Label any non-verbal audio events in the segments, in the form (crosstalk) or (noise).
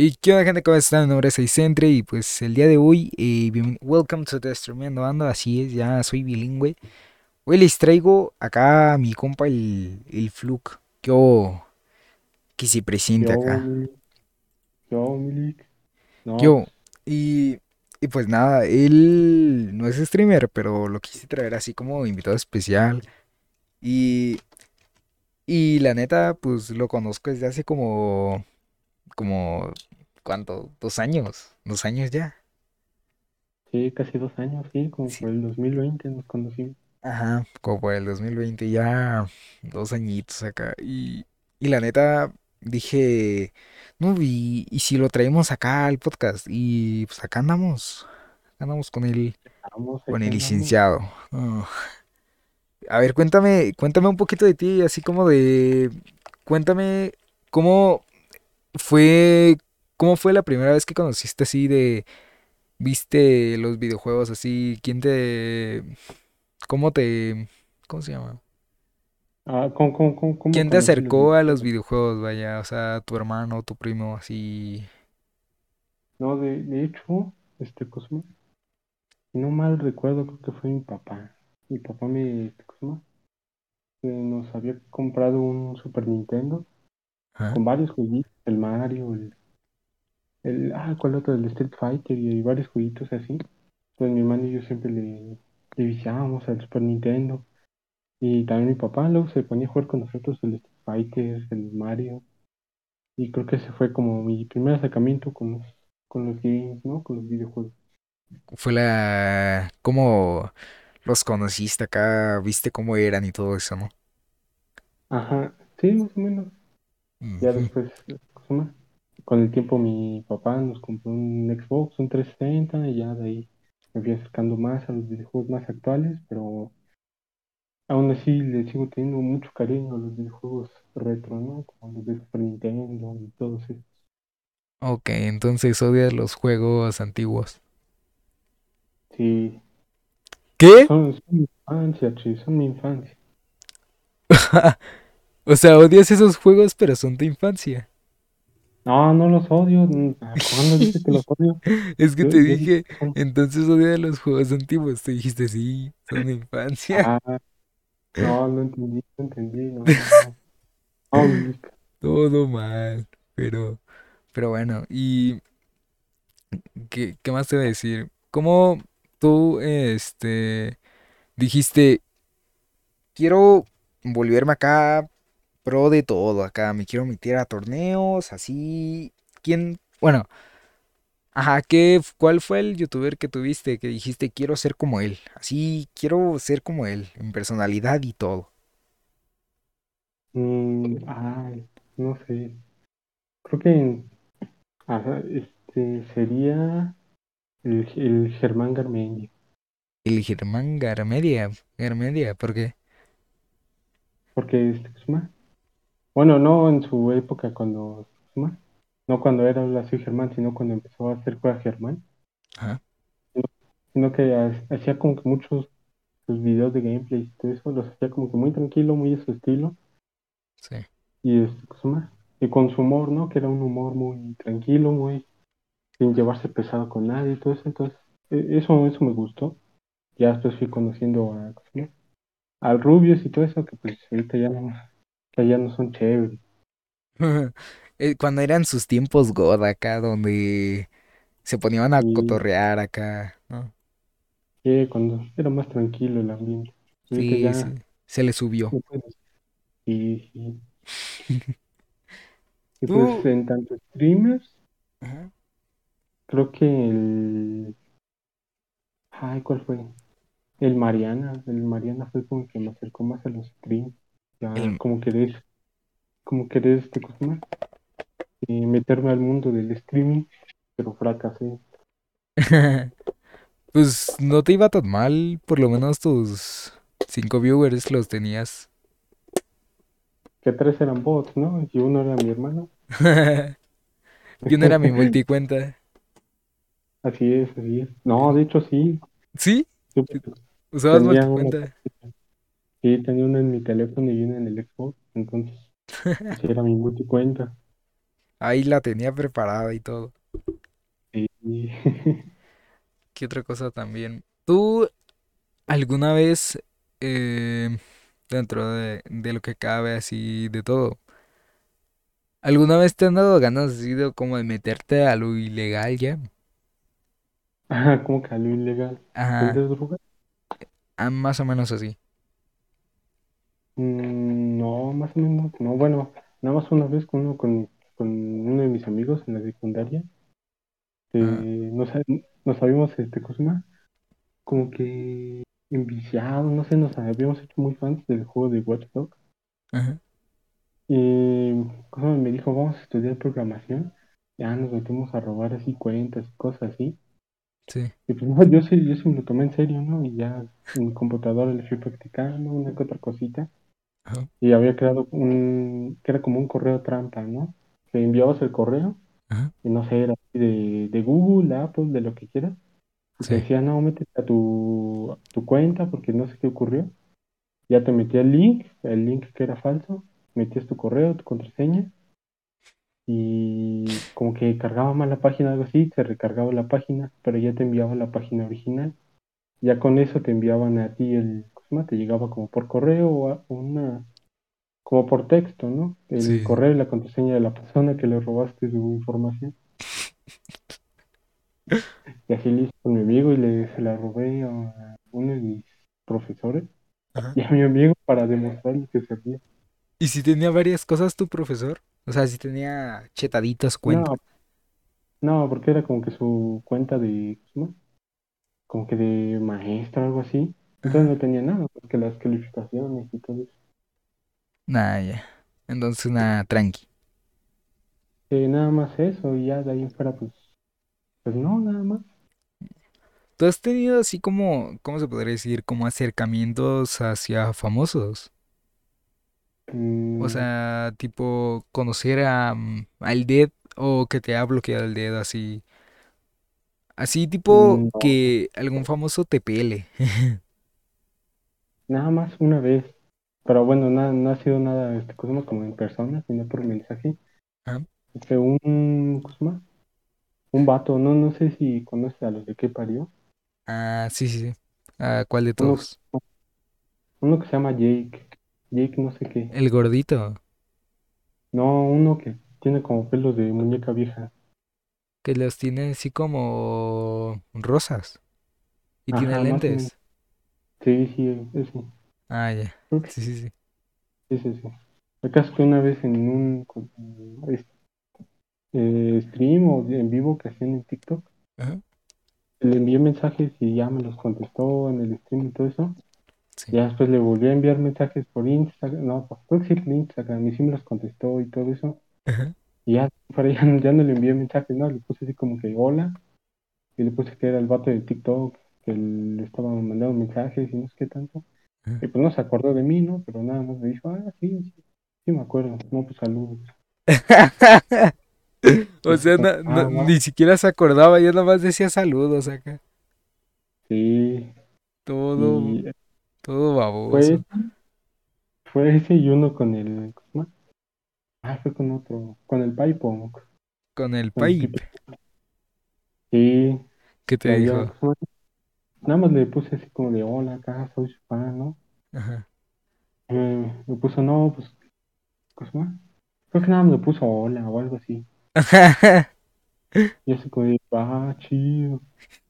Y qué onda gente, ¿cómo están? Mi nombre es Aicentre y pues el día de hoy, eh, bien- welcome to the Streameando Ando, así es, ya soy bilingüe. Hoy les traigo acá a mi compa el, el Fluke, yo que se presente Yo, acá. Yo, Milik. No, Yo, y, y pues nada, él no es streamer, pero lo quise traer así como invitado especial. Y, y la neta, pues lo conozco desde hace como, como, ¿cuánto? Dos años, dos años ya. sí, casi dos años, sí, como Sí, por el 2020 nos conocimos. Ajá, como por el 2020, ya dos añitos acá. Y, y la neta, dije, no, y, y si lo traemos acá al podcast. Y pues acá andamos, acá andamos con el, Vamos, con el licenciado. A ver, cuéntame, cuéntame un poquito de ti, así como de, cuéntame cómo fue, cómo fue la primera vez que conociste así de, viste los videojuegos así, quién te, cómo te, ¿cómo se llama? Ah, ¿cómo, cómo, cómo, cómo ¿Quién te los acercó a los videojuegos? vaya? O sea, tu hermano, tu primo, así. No, de, de hecho, este, Cosmo, si no mal recuerdo, creo que fue mi papá. Mi papá me, este, Cosmo, eh, nos había comprado un Super Nintendo con varios jueguitos, el Mario, el, el, ah, ¿cuál otro? El Street Fighter y varios jueguitos así. Pues mi hermano y yo siempre le, le viciábamos al Super Nintendo. Y también mi papá luego se ponía a jugar con nosotros el Street Fighter, el Mario. Y creo que ese fue como mi primer acercamiento con los, con los games, ¿no? Con los videojuegos. Fue la... ¿Cómo los conociste acá? ¿Viste cómo eran y todo eso, no? Ajá, sí, más o menos. Ya después, ¿cómo? Con el tiempo mi papá nos compró un Xbox, un 360, y ya de ahí me fui acercando más a los videojuegos más actuales, pero aún así le sigo teniendo mucho cariño a los videojuegos retro, ¿no? Como los de Super Nintendo y todos esos. Ok, entonces odias los juegos antiguos. Sí, ¿Qué? son, son mi infancia, sí, son mi infancia. (laughs) O sea, odias esos juegos, pero son de infancia. No, no los odio. (laughs) ¿Cuándo dije que los odio? Es que Yo, te yo dije son. entonces odias los juegos antiguos. Te dijiste, sí, son de infancia. Ah, no, no entendí, no entendí. No, no. Todo mal. Pero, pero bueno, ¿y qué, qué más te voy a decir? ¿Cómo tú, este, dijiste, quiero volverme acá pro de todo acá, me quiero meter a torneos, así. ¿Quién? Bueno, ajá, ¿qué, cuál fue el youtuber que tuviste que dijiste quiero ser como él? Así, quiero ser como él, en personalidad y todo. Mm, ay, no sé. Creo que ajá, este sería el, el Germán Garmendia. El Germán Garmedia, Garmedia, ¿por qué? Porque, este, ¿cómo se llama? Bueno, no en su época cuando, ¿cómo se llama? No cuando era así Germán, sino cuando empezó a hacer cosas Germán. Ajá, Sino, sino que ha- hacía como que muchos sus videos de gameplay y todo eso, los hacía como que muy tranquilo, muy a su estilo. sí. Y, este. Y con su humor, ¿no? Que era un humor muy tranquilo, muy sin llevarse pesado con nadie y todo eso. Entonces, e- eso, eso me gustó. Ya después fui conociendo a, al Rubius y todo eso, que pues ahorita ya no, que ya no son chéveres. (laughs) Eh, Cuando eran sus tiempos God acá, donde se ponían a cotorrear acá, ¿no? que cuando era más tranquilo el ambiente. Sí, ya sí, se le subió. no puedes. (laughs) Y, pues en tanto streamers, Ajá. creo que el. Ay, ¿cuál fue? El Mariana. El Mariana fue como que me acercó más a los streams. Ya el... como querer, como querer este cosa eh, meterme al mundo del streaming, pero fracasé. (laughs) Pues no te iba tan mal, por lo menos tus cinco viewers los tenías. Que tres eran bots, ¿no? Y uno era mi hermano. (laughs) Yo no era mi multicuenta. (laughs) Así es, así es. No, de hecho sí. ¿Sí? Yo ¿Usabas uno, multicuenta? Sí, tenía uno en mi teléfono y uno en el Xbox. Entonces, sí era mi multicuenta. (laughs) Ahí la tenía preparada y todo. Sí. (laughs) ¿Qué otra cosa también? ¿Tú alguna vez, eh, dentro de, de lo que cabe así de todo, alguna vez te han dado ganas así de como de meterte a lo ilegal ya? (laughs) Ajá, como que algo ilegal. Ajá, ¿Vendes droga? ah, más o menos así. Mm, no, más o menos. No, bueno, nada más una vez con uno, con, con uno de mis amigos en la secundaria. Eh, nos, nos habíamos, este, ¿cómo se llama? Como que enviciados, no sé, nos habíamos hecho muy fans del juego de Watch Dogs. ajá, Y como me dijo, vamos a estudiar programación. Ya nos metimos a robar así cuentas y cosas así. sí, Y pues no, yo sí, yo sí me lo tomé en serio, ¿no? Y ya en mi computadora le fui practicando una que otra cosita. Ajá, Y había creado un, que era como un correo trampa, ¿no? Que enviabas el correo, ajá, y no sé, era de, de Google, Apple, de lo que quieras. Y te decía, no, métete a tu, a tu cuenta porque no sé qué ocurrió. Ya te metía el link, el link que era falso, metías tu correo, tu contraseña y como que cargaba mal la página, algo así, se recargaba la página, pero ya te enviaba la página original. Ya con eso te enviaban a ti el, Te llegaba como por correo o a- una, como por texto, ¿no? El sí, correo y la contraseña de la persona que le robaste su información. Y hice con mi amigo y le, se la robé a uno de mis profesores Ajá. y a mi amigo para demostrarle que servía. ¿Y si tenía varias cosas tu profesor? O sea, si tenía chetaditas cuentas. No, no, porque era como que su cuenta de, ¿cómo se llama? como que de maestro o algo así. Entonces no tenía nada, más que las calificaciones y todo eso. Nah, ya. Entonces una tranqui. Eh, nada más eso, y ya de ahí en fuera, pues, pues no, nada más. ¿Tú has tenido así como, ¿cómo se podría decir? Como acercamientos hacia famosos. O Mm, sea, tipo conocer a, mm, al Dead o que te ha bloqueado el dedo así. Así tipo mm, no, que algún famoso te pele. (laughs) nada más una vez. Pero bueno, na- no ha sido nada, este, cosa como en persona, sino por mensaje. Ajá. Este, un, ¿cómo se llama? Un vato, no, no sé si conoces a los de qué parió. Ah, sí, sí, sí. Ah, ¿cuál de todos? uno que se llama Jake. Jake no sé qué. El gordito, No, uno que tiene como pelos de muñeca vieja. que los tiene así como rosas y tiene Ajá, lentes. Sí, sí, ese. Ah, ya. Que Sí, sí, sí. sí, sí, sí. ¿Acaso que una vez en un eh, stream o en vivo que hacían en TikTok, Ajá. le envié mensajes y ya me los contestó en el stream y todo eso? Sí. Ya después le volví a enviar mensajes por Instagram, no, por- Instagram, y sí me los contestó y todo eso. Ajá. Y ya, para ya, (laughs) ya no le envié mensajes, no, le puse así como que hola, y le puse que era el vato de TikTok, que le estaba mandando mensajes y no sé qué tanto. ajá. Y pues no se acordó de mí, ¿no? Pero nada más me dijo, ah, sí, sí, sí me acuerdo, no, pues saludos. (laughs) O sea, na- ah, va, ni siquiera se acordaba, ya nada más decía saludos acá. sí, Todo, y todo fue, baboso. fue ese y uno con el, ¿cómo? Ah, fue con otro, con el Paipo, Con el con el Pipe. pipe. Sí, ¿Qué te dijo? Nada más le puse así como de hola, acá soy su fan, ¿no? Ajá. Eh, me puso, no, pues, ¿cómo se llama? Creo que nada más me puso hola o algo así. Y así como de, ah, chido.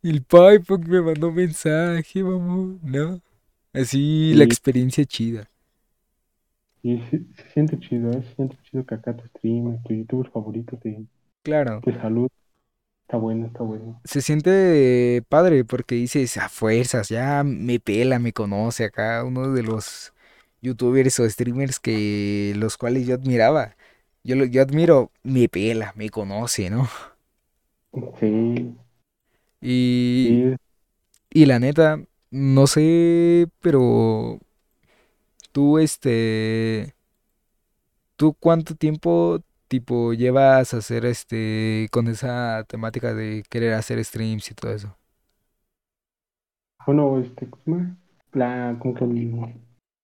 El pipe me mandó mensaje, vamos, ¿no? Así la experiencia chida. y se, se siente chido, ¿eh? Se siente chido que acá tu streamer, tu youtuber favorito te, Claro, te saluda. Está bueno, está bueno. se siente padre porque dices a fuerzas, ya me pela, me conoce acá, uno de los youtubers o streamers que los cuales yo admiraba. Yo, lo- yo admiro, me pela, me conoce, ¿no? Sí, Y, sí, y la neta, no sé, pero tú, este, ¿tú cuánto tiempo, tipo, llevas a hacer, este, con esa temática de querer hacer streams y todo eso? Bueno, este. La, como que el,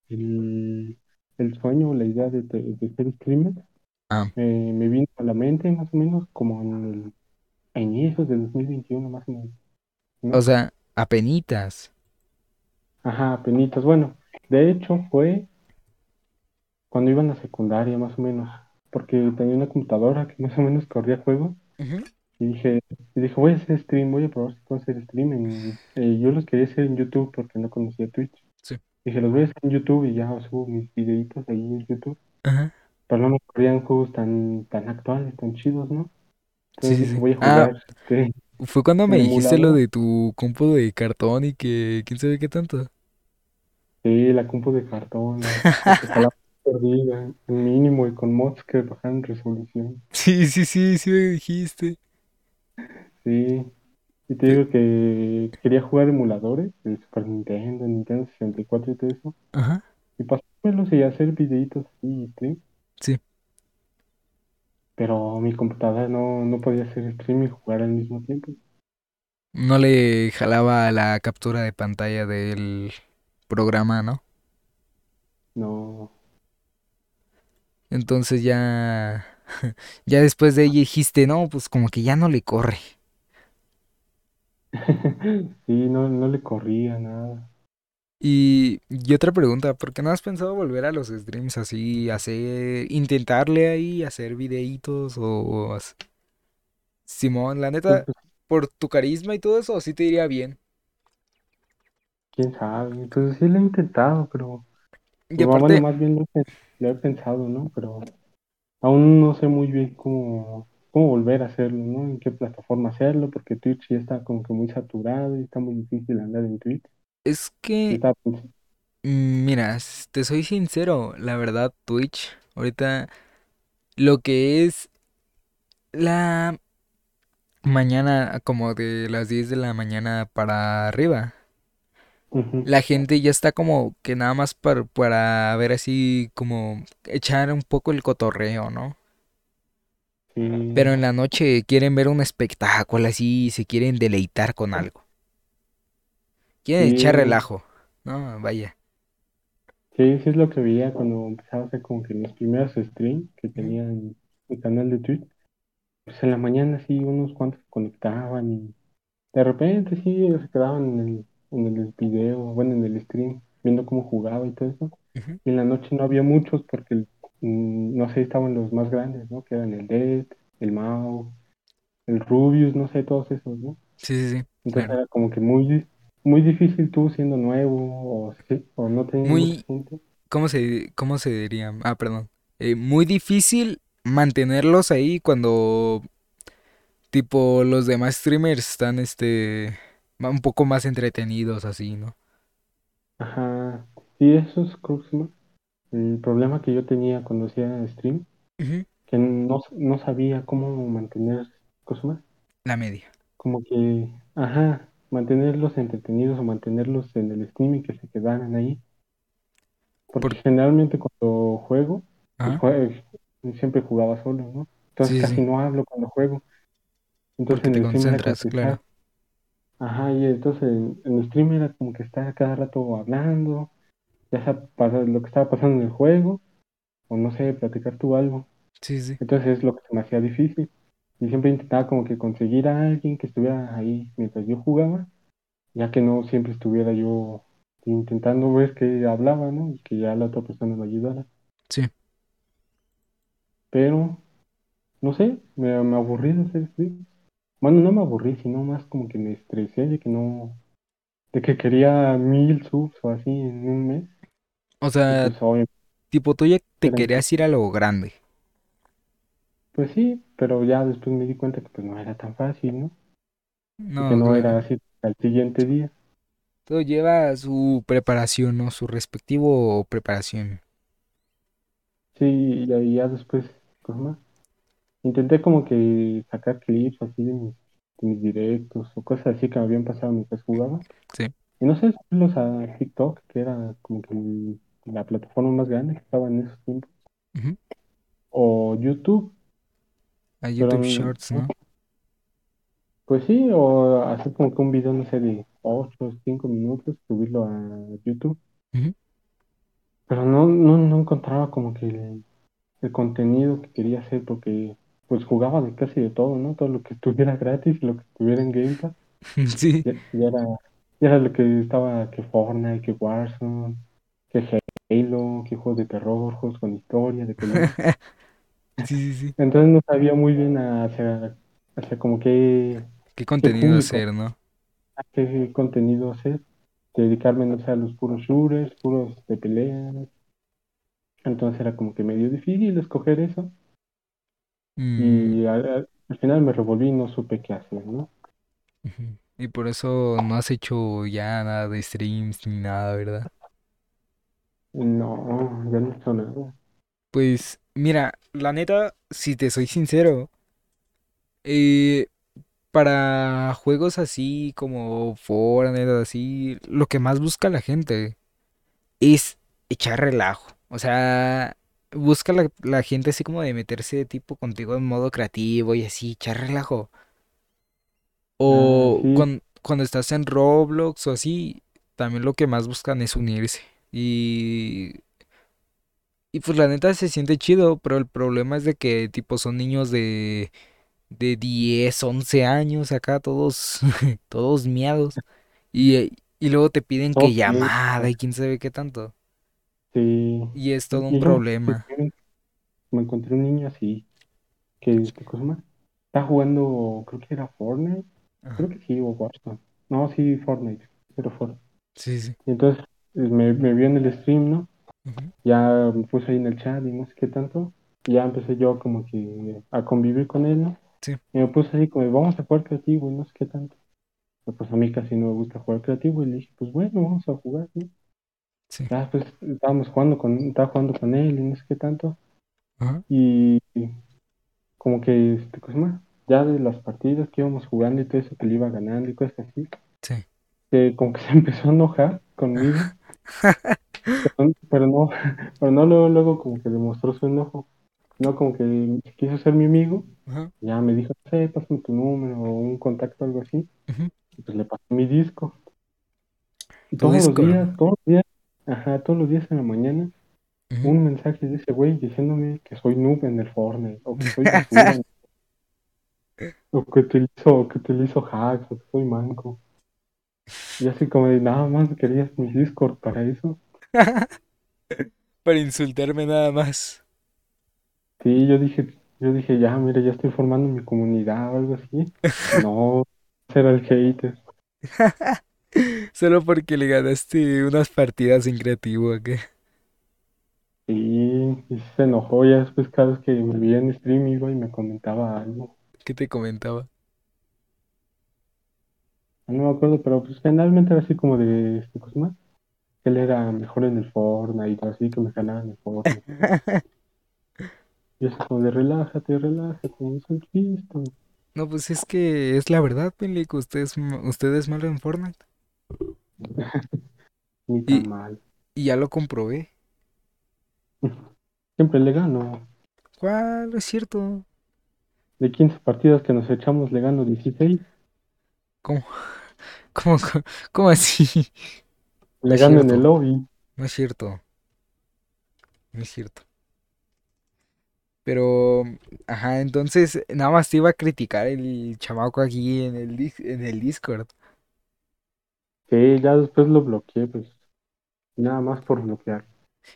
el, el sueño, la idea de, de, de ser streamer Ah, Me, me vino a la mente más o menos como en el, a inicios del 2021 más o menos, o sea, apenitas. Ajá, penitas. Bueno, de hecho fue cuando iba en la secundaria más o menos, porque tenía una computadora que más o menos corría juegos y dije, y dije, voy a hacer stream, voy a probar si puedo hacer stream. En, eh, yo los quería hacer en YouTube porque no conocía Twitch. Sí. Dije, los voy a hacer en YouTube y ya subo mis videitos ahí en YouTube. Ajá. Pero no me corrían juegos tan, tan actuales, tan chidos, ¿no? Entonces sí, voy a Ah, jugar este, fue cuando me dijiste lo de tu compu de cartón y que quién sabe qué tanto. Sí, la compu de cartón, (laughs) perdida, el mínimo y con mods que bajaban resolución. Sí, sí, sí, sí me dijiste. Sí, y te digo que quería jugar emuladores de Super Nintendo, Nintendo 64 y todo eso. Ajá. Y pasármelos y hacer videitos así, y stream. Sí. Pero mi computadora no, no podía hacer stream y jugar al mismo tiempo. No le jalaba la captura de pantalla del programa, ¿no? No. Entonces ya, (laughs) ya después de ella dijiste, no, pues como que ya no le corre. (laughs) Sí, no, no le corría nada. Y, y otra pregunta, ¿por qué no has pensado volver a los streams así, hacer, intentarle ahí, hacer videitos o... Simón, la Pues, neta, pues, por tu carisma y todo eso, sí te iría bien. quién sabe. Pues sí lo he intentado, pero Y pues, bueno, aparte, más bien lo he, pen- lo he pensado, ¿no? Pero aún no sé muy bien cómo, cómo volver a hacerlo, ¿no? En qué plataforma hacerlo, porque Twitch ya está como que muy saturado y está muy difícil andar en Twitch. es que, mm, mira, te soy sincero, la verdad, Twitch, ahorita, lo que es la mañana, como de las 10 de la mañana para arriba. La gente ya está como que nada más para, para ver así como echar un poco el cotorreo, ¿no? Pero Sí, en la noche quieren ver un espectáculo así, se quieren deleitar con algo. Quieren echar relajo. No, vaya. sí, sí es lo que veía cuando empezaba a hacer como que los primeros streams que tenía en mi canal de Twitch. Pues en la mañana sí, unos cuantos se conectaban y de repente sí se quedaban en el, en el video, bueno, en el stream, viendo cómo jugaba y todo eso. Y en la noche no había muchos porque, mm, no sé, estaban los más grandes, ¿no? Que eran el Dead, el Mao, el Rubius, no sé, todos esos, ¿no? Sí, sí, sí, Entonces claro. era como que muy, muy difícil tú siendo nuevo o, sí- o no teniendo Muy, gente. ¿cómo se, cómo se diría? Ah, perdón. Eh, muy difícil mantenerlos ahí cuando, tipo, los demás streamers están, este, un poco más entretenidos así, ¿no? Ajá. Sí, eso es el problema que yo tenía cuando hacía stream, que no, no sabía cómo mantener, más, La media. como que, ajá, mantenerlos entretenidos o mantenerlos en el stream y que se quedaran ahí. Por, Porque generalmente cuando juego, pues jue- siempre jugaba solo, ¿no? Entonces Sí, casi sí. no hablo cuando juego. Entonces Porque en te el como concentras, claro. Ajá, y entonces en, en el stream era como que estar cada rato hablando, ya sea para lo que estaba pasando en el juego, o no sé, platicar tú algo. Sí, sí. Entonces es lo que se me hacía difícil. Y siempre intentaba como que conseguir a alguien que estuviera ahí mientras yo jugaba, ya que no siempre estuviera yo intentando ver que hablaba, ¿no? Y que ya la otra persona me ayudara. Sí. Pero, no sé, me, me aburrí de hacer stream. Bueno, no me aburrí, sino más como que me estresé de que no, de que quería mil subs o así en un mes. O sea, pues tipo, tú ya te querías ir a lo grande. pues sí, pero ya después me di cuenta que pues no era tan fácil, ¿no? Y que No, no era así al siguiente día. Todo lleva su preparación, ¿no? Su respectivo preparación. Sí, y ahí ya después, ¿cómo llama? Intenté como que sacar clips así de mis, de mis directos o cosas así que me habían pasado mientras jugaba. Sí. Y no sé, subirlos a TikTok, que era como que la plataforma más grande que estaba en esos tiempos. Ujú. O YouTube, A YouTube Shorts, ¿no? pues sí, o hacer como que un video, no sé, de 8 o 5 minutos, subirlo a YouTube. Ujú. Pero no, no, no encontraba como que el, el contenido que quería hacer porque pues jugaba de casi de todo, ¿no? Todo lo que estuviera (laughs) gratis, lo que estuviera en Game Pass, (laughs) Sí, ya, ya era, ya era lo que estaba, que Fortnite, que Warzone, que Halo, que juegos de terror, juegos con historia, de pelea. (laughs) sí, sí, sí. Entonces no sabía muy bien hacia, hacia como qué, ¿Qué contenido hacer, no? a qué contenido hacer, dedicarme, no sé, a los puros shooters, puros de peleas. Entonces era como que medio difícil escoger eso. Mm, Y al, al- al final me revolví y no supe qué hacer, ¿no? Y por eso no has hecho ya nada de streams ni nada, ¿verdad? No, ya no he hecho nada. Pues mira, la neta, si te soy sincero, eh, para juegos así como Fortnite, así, lo que más busca la gente es echar relajo. O sea, busca la, la gente así como de meterse tipo contigo en modo creativo y así, echar relajo. Ah, O cuan- cuando estás en Roblox o así, también lo que más buscan es unirse. Y, y pues la neta se siente chido, pero el problema es de que tipo son niños de, de 10 11 años acá, todos, (laughs) todos miados. Y, y luego te piden que llamada y quién sabe qué tanto. Sí. Y es todo un yo problema. me, encontré un niño así, que, ¿qué cosa más? Está jugando, creo que era Fortnite, creo que sí, o Warzone. No, sí, Fortnite, pero Fortnite. Sí, sí. Y entonces eh, me, me vio en el stream, ¿no? Ya me puse ahí en el chat y no sé qué tanto. Ya empecé yo como que a convivir con él, ¿no? Sí, Y me puse así como, vamos a jugar creativo y no sé qué tanto. Pero pues a mí casi no me gusta jugar creativo y le dije, pues bueno, vamos a jugar, ¿no? sí. Ya pues estábamos jugando con, estaba jugando con él y no sé qué tanto. Ajá. Y como que, este, más, ya de las partidas que íbamos jugando y todo eso que le iba ganando y cosas así, Sí. que como que (laughs) se empezó a enojar conmigo, pero, pero no, (laughs) pero no luego, luego como que demostró su enojo, no como que quiso ser mi amigo, Ajá. ya me dijo, sé, pásame tu número o un contacto algo así, Ujú. y pues le pasé mi disco. Y todos los días, todos los días, ajá, todos los días en la mañana, un mensaje de ese güey diciéndome que soy noob en el Fortnite, o que soy (laughs) basura, o que utilizo, o que utilizo hacks, o que soy manco. Y así como de nada más querías mi Discord para eso. (laughs) Para insultarme nada más. Sí, yo dije, yo dije, ya, mira, ya estoy formando mi comunidad o algo así. (laughs) No, será el hater. Solo porque le ganaste unas partidas en creativo, ¿o ¿qué? Sí, se enojó ya después cada vez que me veía en stream iba y me comentaba algo. ¿Qué te comentaba? No me acuerdo, pero pues generalmente era así como de, este, cosa más. que Él era mejor en el Fortnite, así que me ganaba en el Fortnite. (laughs) Y así como de relájate, relájate, no soy listo. No, pues es que es la verdad, Penlico. Usted es, usted es malo en Fortnite. (laughs) Ni tan Y, mal. y ya lo comprobé. (laughs) Siempre le gano. ¿Cuál? Es cierto. De 15 partidas que nos echamos, le gano 16. ¿Cómo, (laughs) cómo, cómo, cómo así? Le gano en el lobby. No es cierto. No es cierto. Pero, ajá, entonces nada más te iba a criticar el chamaco aquí en el, en el Discord. Sí, ya después lo bloqueé, pues. Nada más por bloquear.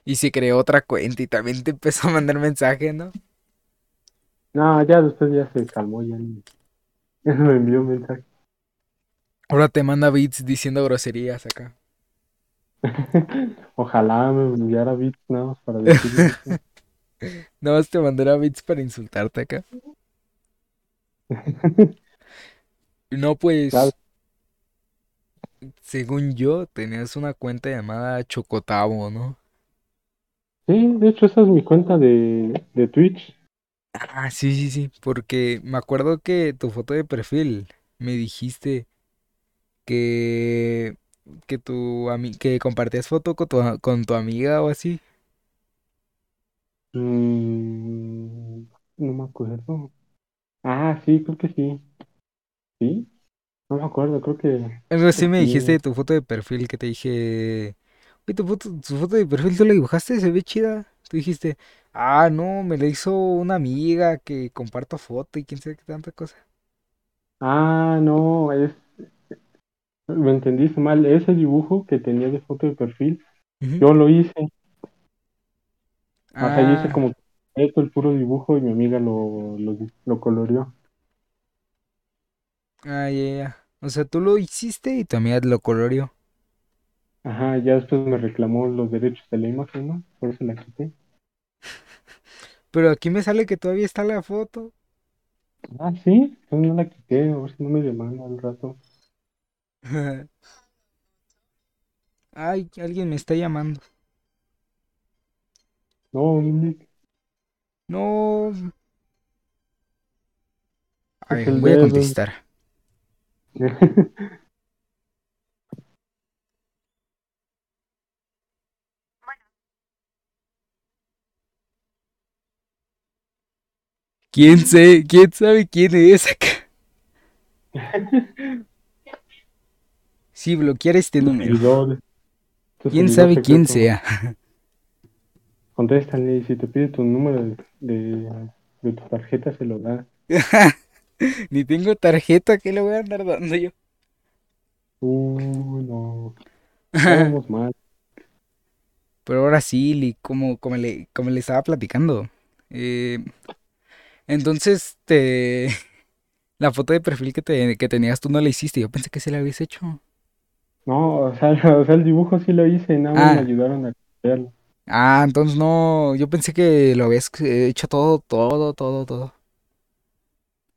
Y se creó otra cuenta y también te empezó a mandar mensajes, ¿no? No, ya después ya se calmó, ya, ni- (laughs) ya no me envió mensaje. Ahora te manda beats diciendo groserías acá. (laughs) Ojalá me enviara bits nada más para decirle eso. (laughs) Nada más te mandará beats para insultarte acá. No, pues, según yo, tenías una cuenta llamada Chocotavo, ¿no? Sí, de hecho esa es mi cuenta de, de Twitch. Ah, sí, sí, sí, porque me acuerdo que tu foto de perfil me dijiste que que tu ami- que compartías foto con tu, con tu amiga o así. Mm, no me acuerdo. Ah, sí, creo que sí. ¿Sí? No me acuerdo, creo que, que me dijiste de tu foto de perfil que te dije, "Oye, tu foto, tu foto de perfil tú la dibujaste, se ve chida." Tú dijiste, ah, no, me la hizo una amiga que comparto foto y quién sabe qué tanta cosa. Ah, no, es, me entendiste mal. Ese dibujo que tenía de foto de perfil, Ujú. yo lo hice. O sea, yo hice Ah, como esto, el puro dibujo, y mi amiga lo, lo, lo coloreó. Ah, ya, ya. O sea, tú lo hiciste y tu amiga lo coloreó. Ajá, ya después me reclamó los derechos de la imagen, ¿no? Por eso la quité. (laughs) Pero aquí me sale que todavía está la foto. Ah, sí, entonces no la quité, a ver si no me demanda al rato. (laughs) Ay, alguien me está llamando. No, Nick, No. A es ver, el voy a dedo. contestar. (laughs) ¿Quién sé? ¿Quién sabe quién es acá? (laughs) Sí, bloquear este número. ¿Quién sabe quién sea? Contéstale si te pide tu número de, de, de tu tarjeta, se lo da. (laughs) (laughs) Ni tengo tarjeta, ¿qué le voy a andar dando yo? Uh, no, (laughs) vamos mal. Pero ahora sí, como, como, le, como le estaba platicando. eh, entonces, te, (laughs) la foto de perfil que, te, que tenías tú no la hiciste. Yo pensé que se la habías hecho. No, o sea, o sea, el dibujo sí lo hice, nada más me Ah, ayudaron a crearlo. ah, entonces no. Yo pensé que lo habías eh, hecho todo, todo, todo, todo.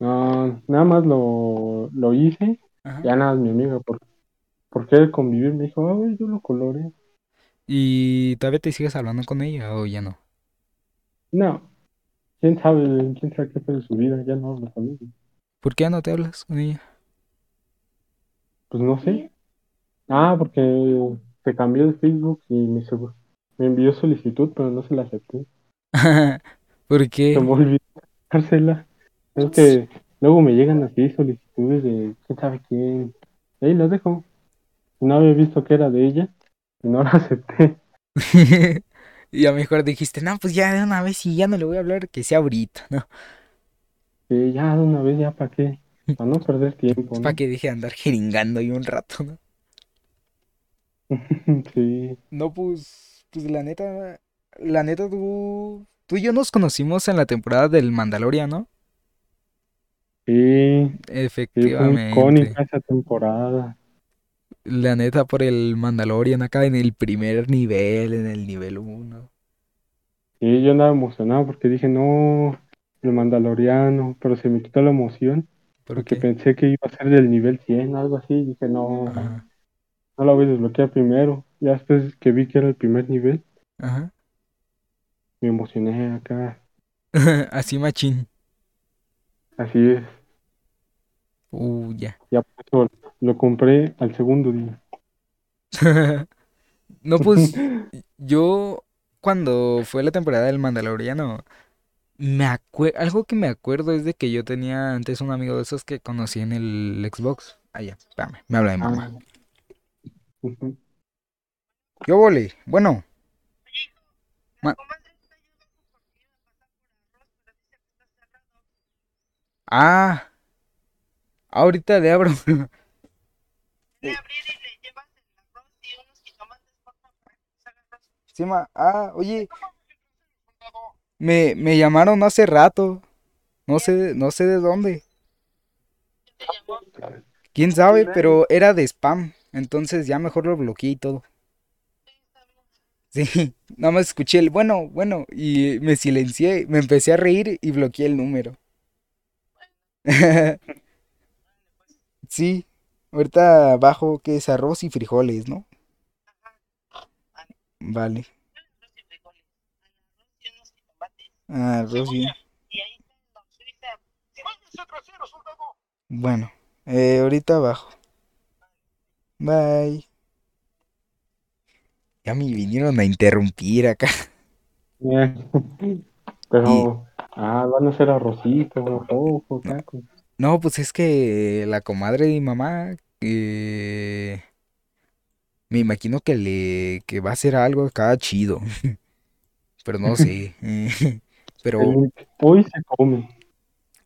No, nada más lo, lo hice, Ajá. ya nada, mi amiga, por, por querer convivir, me dijo, ay, yo lo coloré. ¿Y todavía te sigues hablando con ella o ya no? No, quién sabe, quién sabe qué fue de su vida, ya no hablo con ella. ¿Por qué ya no te hablas con ella? Pues no sé. Ah, porque se cambió de Facebook y me, envió solicitud, pero no se la acepté. (laughs) ¿Por Se me qué? olvidó (laughs) dársela. Es que luego me llegan así solicitudes de quién sabe quién. Y ahí las dejo. No había visto que era de ella y no la acepté. (laughs) Y a lo mejor dijiste, no, pues ya de una vez y ya no le voy a hablar, que sea ahorita, ¿no? Y ya de una vez, ya para qué. (laughs) Para no perder tiempo, para ¿no? que deje de andar jeringando ahí un rato, ¿no? (laughs) Sí, No, pues, pues la neta, la neta, tú, tú y yo nos conocimos en la temporada del Mandalorian, ¿no? Sí, sí, fue muy Efectivamente. icónica esa temporada. La neta, por el Mandalorian acá en el primer nivel, en el nivel uno Sí, yo andaba emocionado porque dije, no, el Mandaloriano, pero se me quitó la emoción ¿Por porque qué? pensé que iba a ser del nivel 100 algo así. Dije, no, Ajá. no la voy a desbloquear primero. Ya después que vi que era el primer nivel, Ajá. me emocioné acá. (laughs) Así machín. Así es. Uh, ya. Ya por eso lo compré al segundo día. (laughs) No, pues (laughs) yo cuando fue la temporada del Mandaloriano, me algo que me acuerdo es de que yo tenía antes un amigo de esos que conocí en el Xbox. Ah, ya, espérame, me habla Ah, mamá. ujú. Yo volé. Bueno, ma- ah, ahorita le abro. Sí, ma- ah, oye, me, me llamaron hace rato. No sé, no sé de dónde. Quién sabe, pero era de spam. Entonces ya mejor lo bloqueé y todo. Sí, (laughs) nada más escuché el bueno, bueno, y me silencié, me empecé a reír y bloqueé el número. (laughs) Sí, ahorita bajo que es arroz y frijoles, ¿no? Vale. Ah, Arroz y... Bueno, eh, ahorita bajo. Bye. Ya me vinieron a interrumpir acá. Eh, (laughs) Y Pero, ah, van a ser arrocito, rojo, no, tacos. No, pues es que la comadre de mi mamá, eh, me imagino que le, que va a hacer algo acá chido. (laughs) pero no sé. (laughs) Pero. Hoy se come.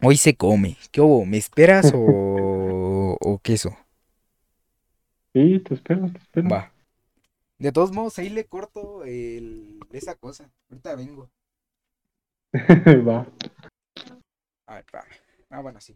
hoy se come. ¿Qué hubo? ¿Me esperas o, o queso? Sí, te espero, te espero. Va. De todos modos, ahí le corto el, esa cosa. Ahorita vengo. (laughs) Va. A ver, espérame. Ah, bueno, sí.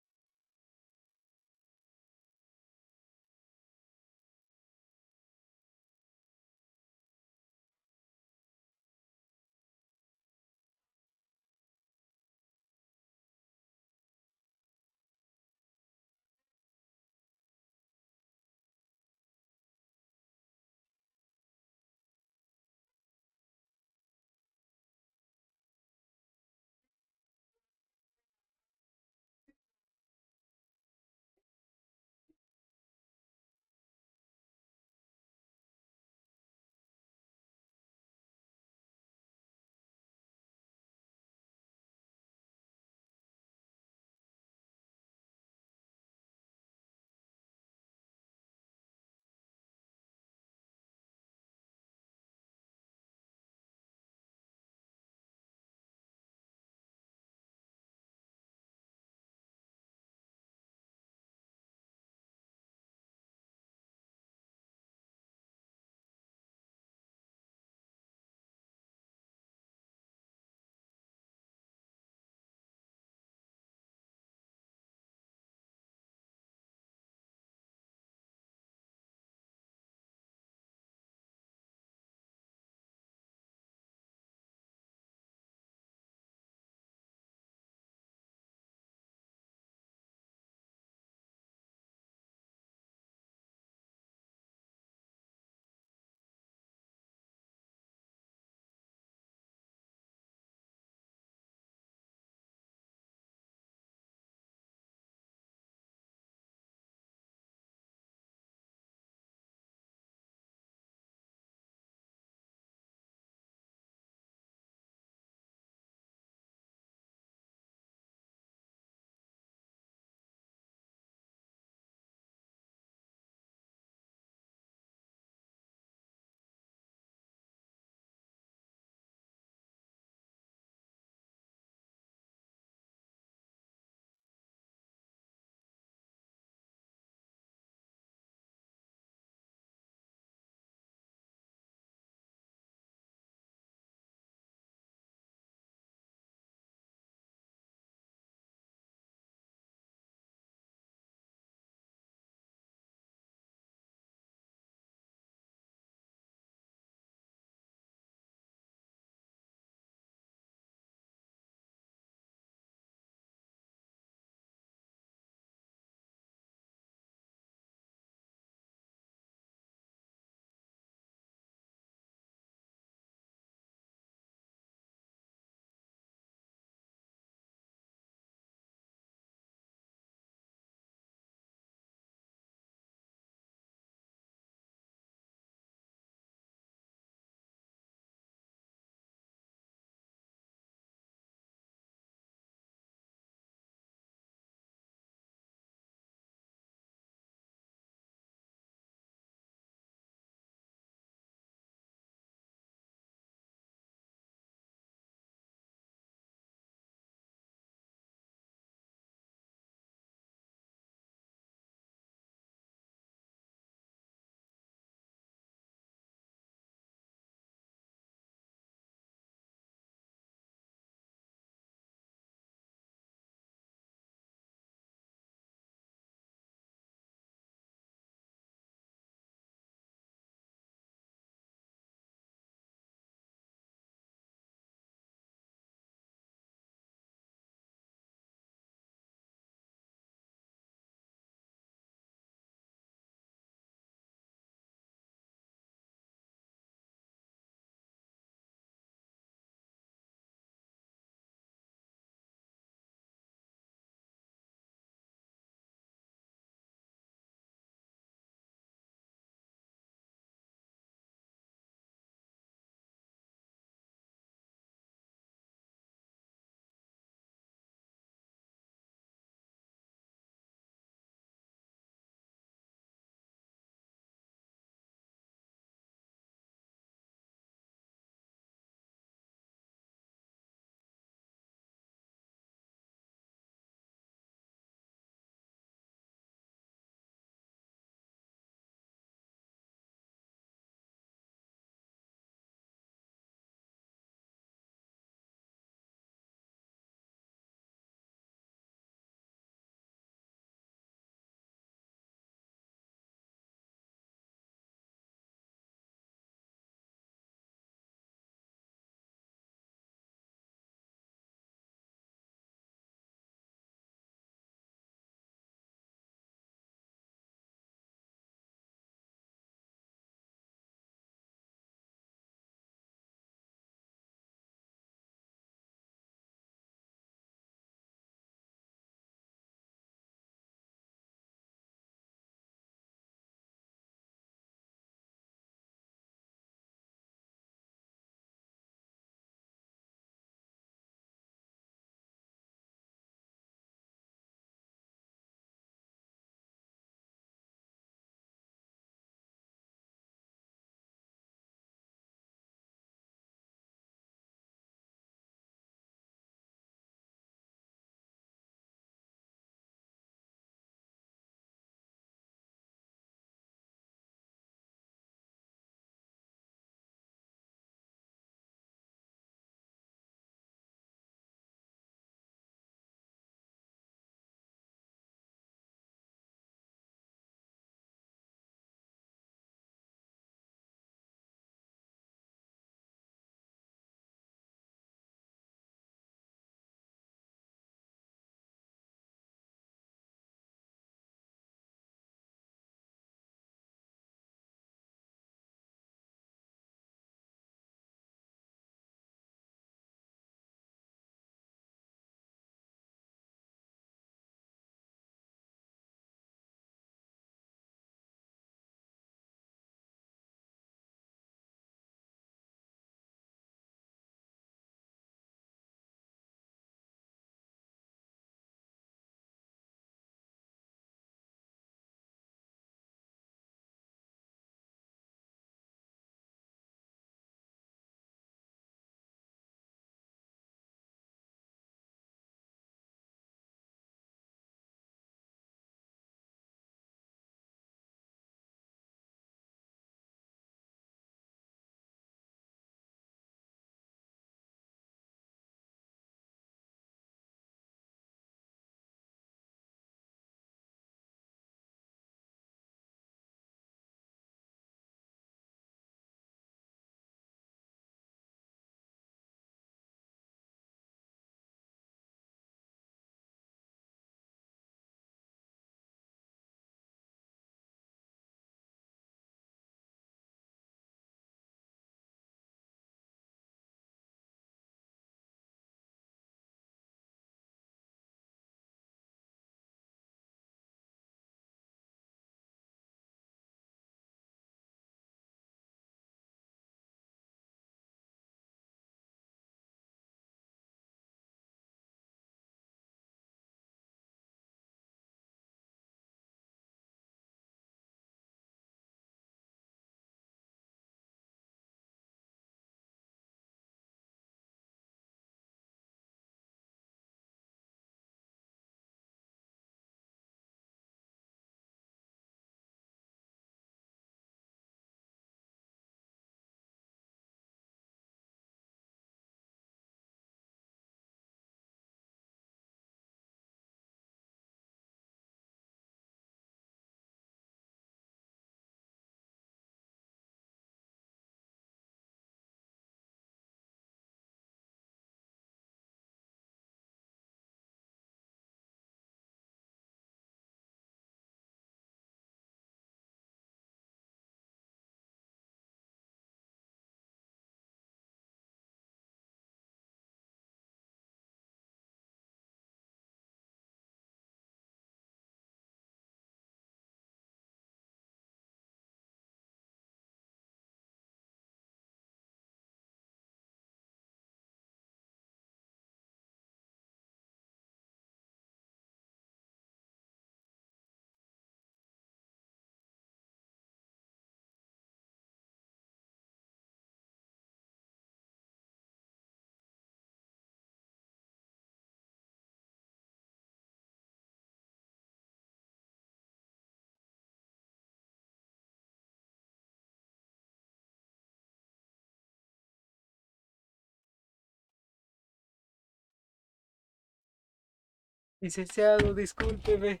Licenciado, discúlpeme.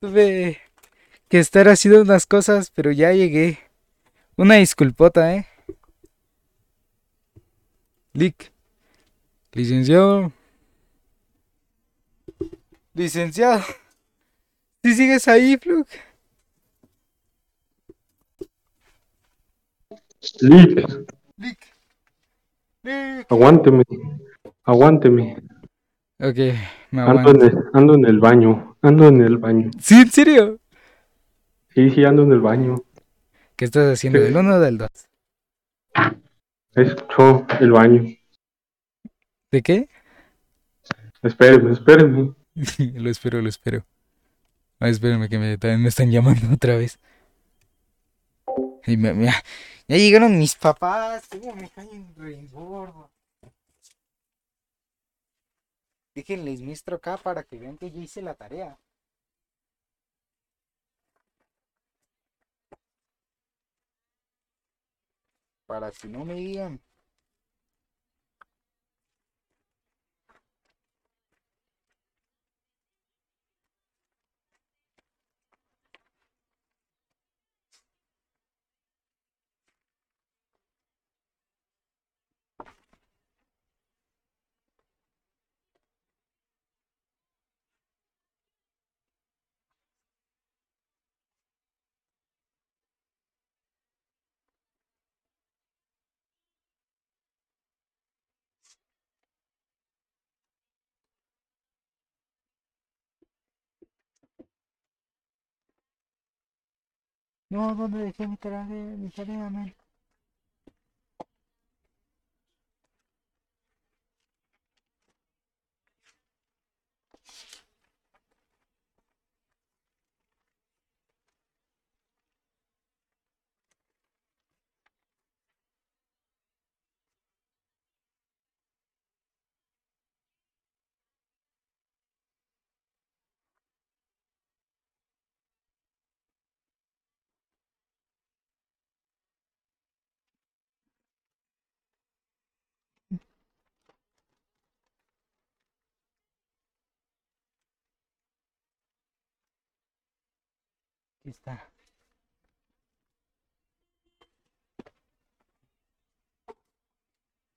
Tuve que estar haciendo unas cosas, pero ya llegué. Una disculpota, ¿eh? Lick. Licenciado. Licenciado. Si sigues ahí, Fluk. Lick, Lick. Lick. aguánteme, aguánteme. Ok, me Ando en, el, ando en el baño, ando en el baño. ¿Sí, en serio? Sí, sí, ando en el baño. ¿Qué estás haciendo? ¿Del 1 o del 2? Escuchó el baño. ¿De qué? Espéreme, espéreme. (laughs) lo espero, lo espero. Ah, espérame que me, también me están llamando (laughs) otra vez. Y me- me- ya llegaron mis papás. ¿Cómo me caen gordo? Déjenles muestro acá para que vean que ya hice la tarea. Para que no me digan. No, ¿dónde dejé mi tarea? Mi tarea, man? Aquí está.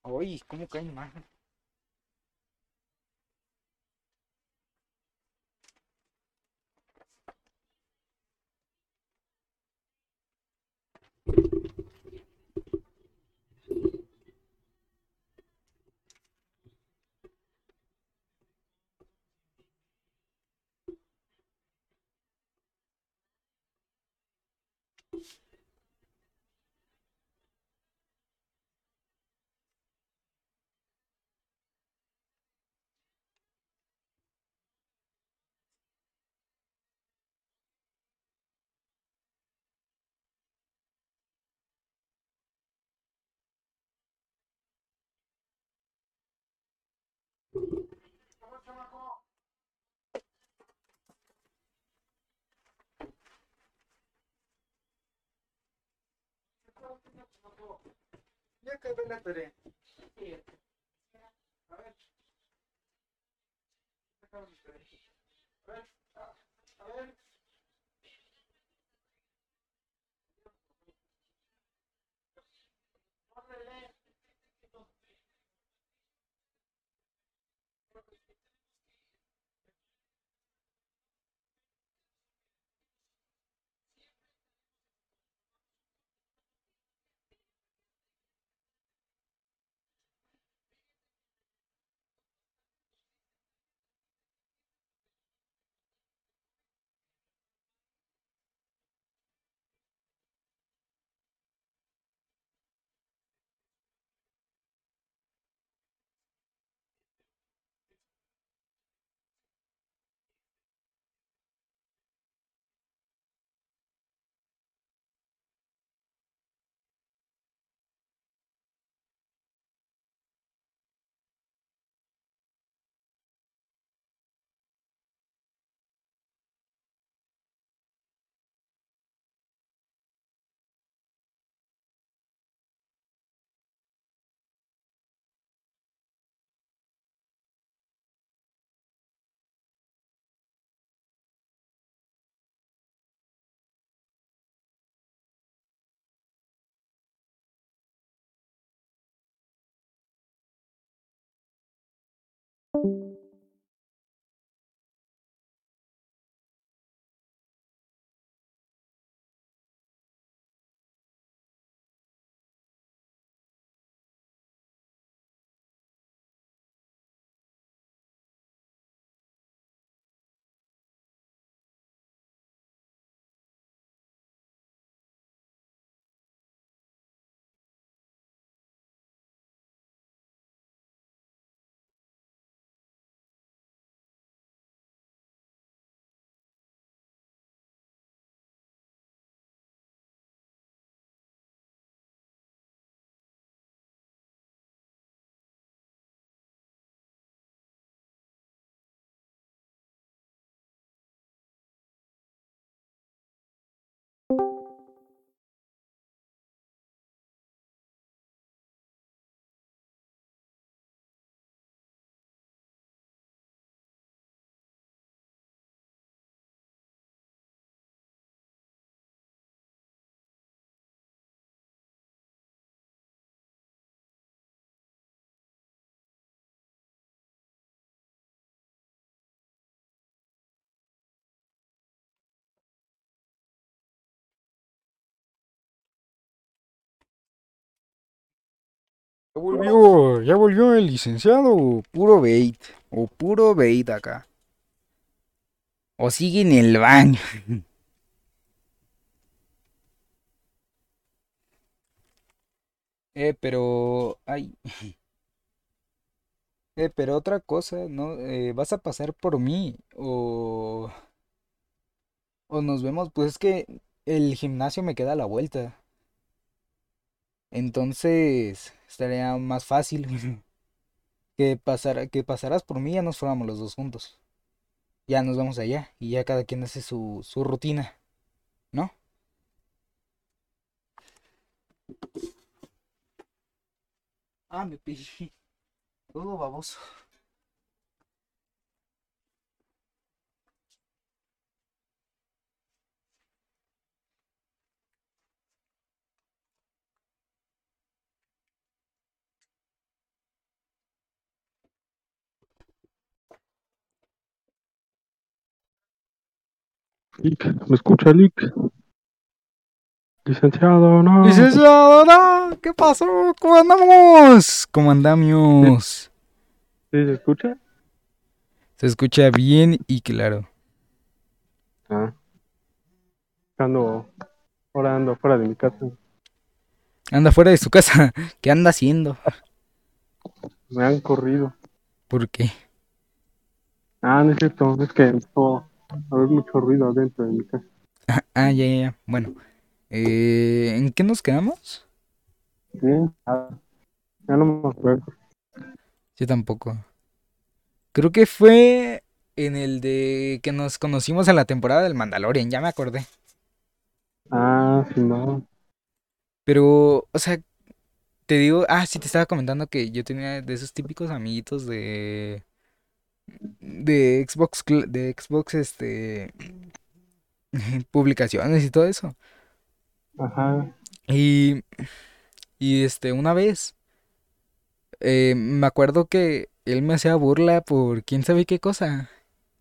Uy, ¿cómo caen mal? Ya acabé la tarea. you Ya volvió, ya volvió el licenciado. Puro bait. O puro bait acá. O sigue en el baño. Eh, pero... Ay. Eh, pero otra cosa, ¿no? Eh, ¿vas a pasar por mí? O... O nos vemos, pues es que el gimnasio me queda a la vuelta. Entonces, estaría más fácil (laughs) que pasara, que pasaras por mí ya nos fuéramos los dos juntos. Ya nos vamos allá y ya cada quien hace su, su rutina, ¿no? Ah, me pillé. Todo baboso. Lick, ¿me escucha, Lick? Licenciado, no. Licenciado, no, ¿qué pasó? ¿Cómo andamos? ¿Cómo andamos? ¿Sí se escucha? Se escucha bien y claro. Ah. Ando, ahora ando fuera de mi casa. Anda fuera de su casa. (laughs) ¿Qué anda haciendo? Me han corrido. ¿Por qué? Ah, no es cierto, es que a haber mucho ruido adentro de mi casa. Ah, ya, ya, ya. Bueno. Eh, ¿en qué nos quedamos? Bien, ah, ya no me acuerdo. Yo tampoco. Creo que fue en el de que nos conocimos en la temporada del Mandalorian, ya me acordé. Ah, sí, no. Pero, o sea, te digo, ah, sí, te estaba comentando que yo tenía de esos típicos amiguitos de de Xbox, de Xbox, este, (clears throat) publicaciones y todo eso. Ajá. Y, y este, una vez, eh, me acuerdo que él me hacía burla por quién sabe qué cosa.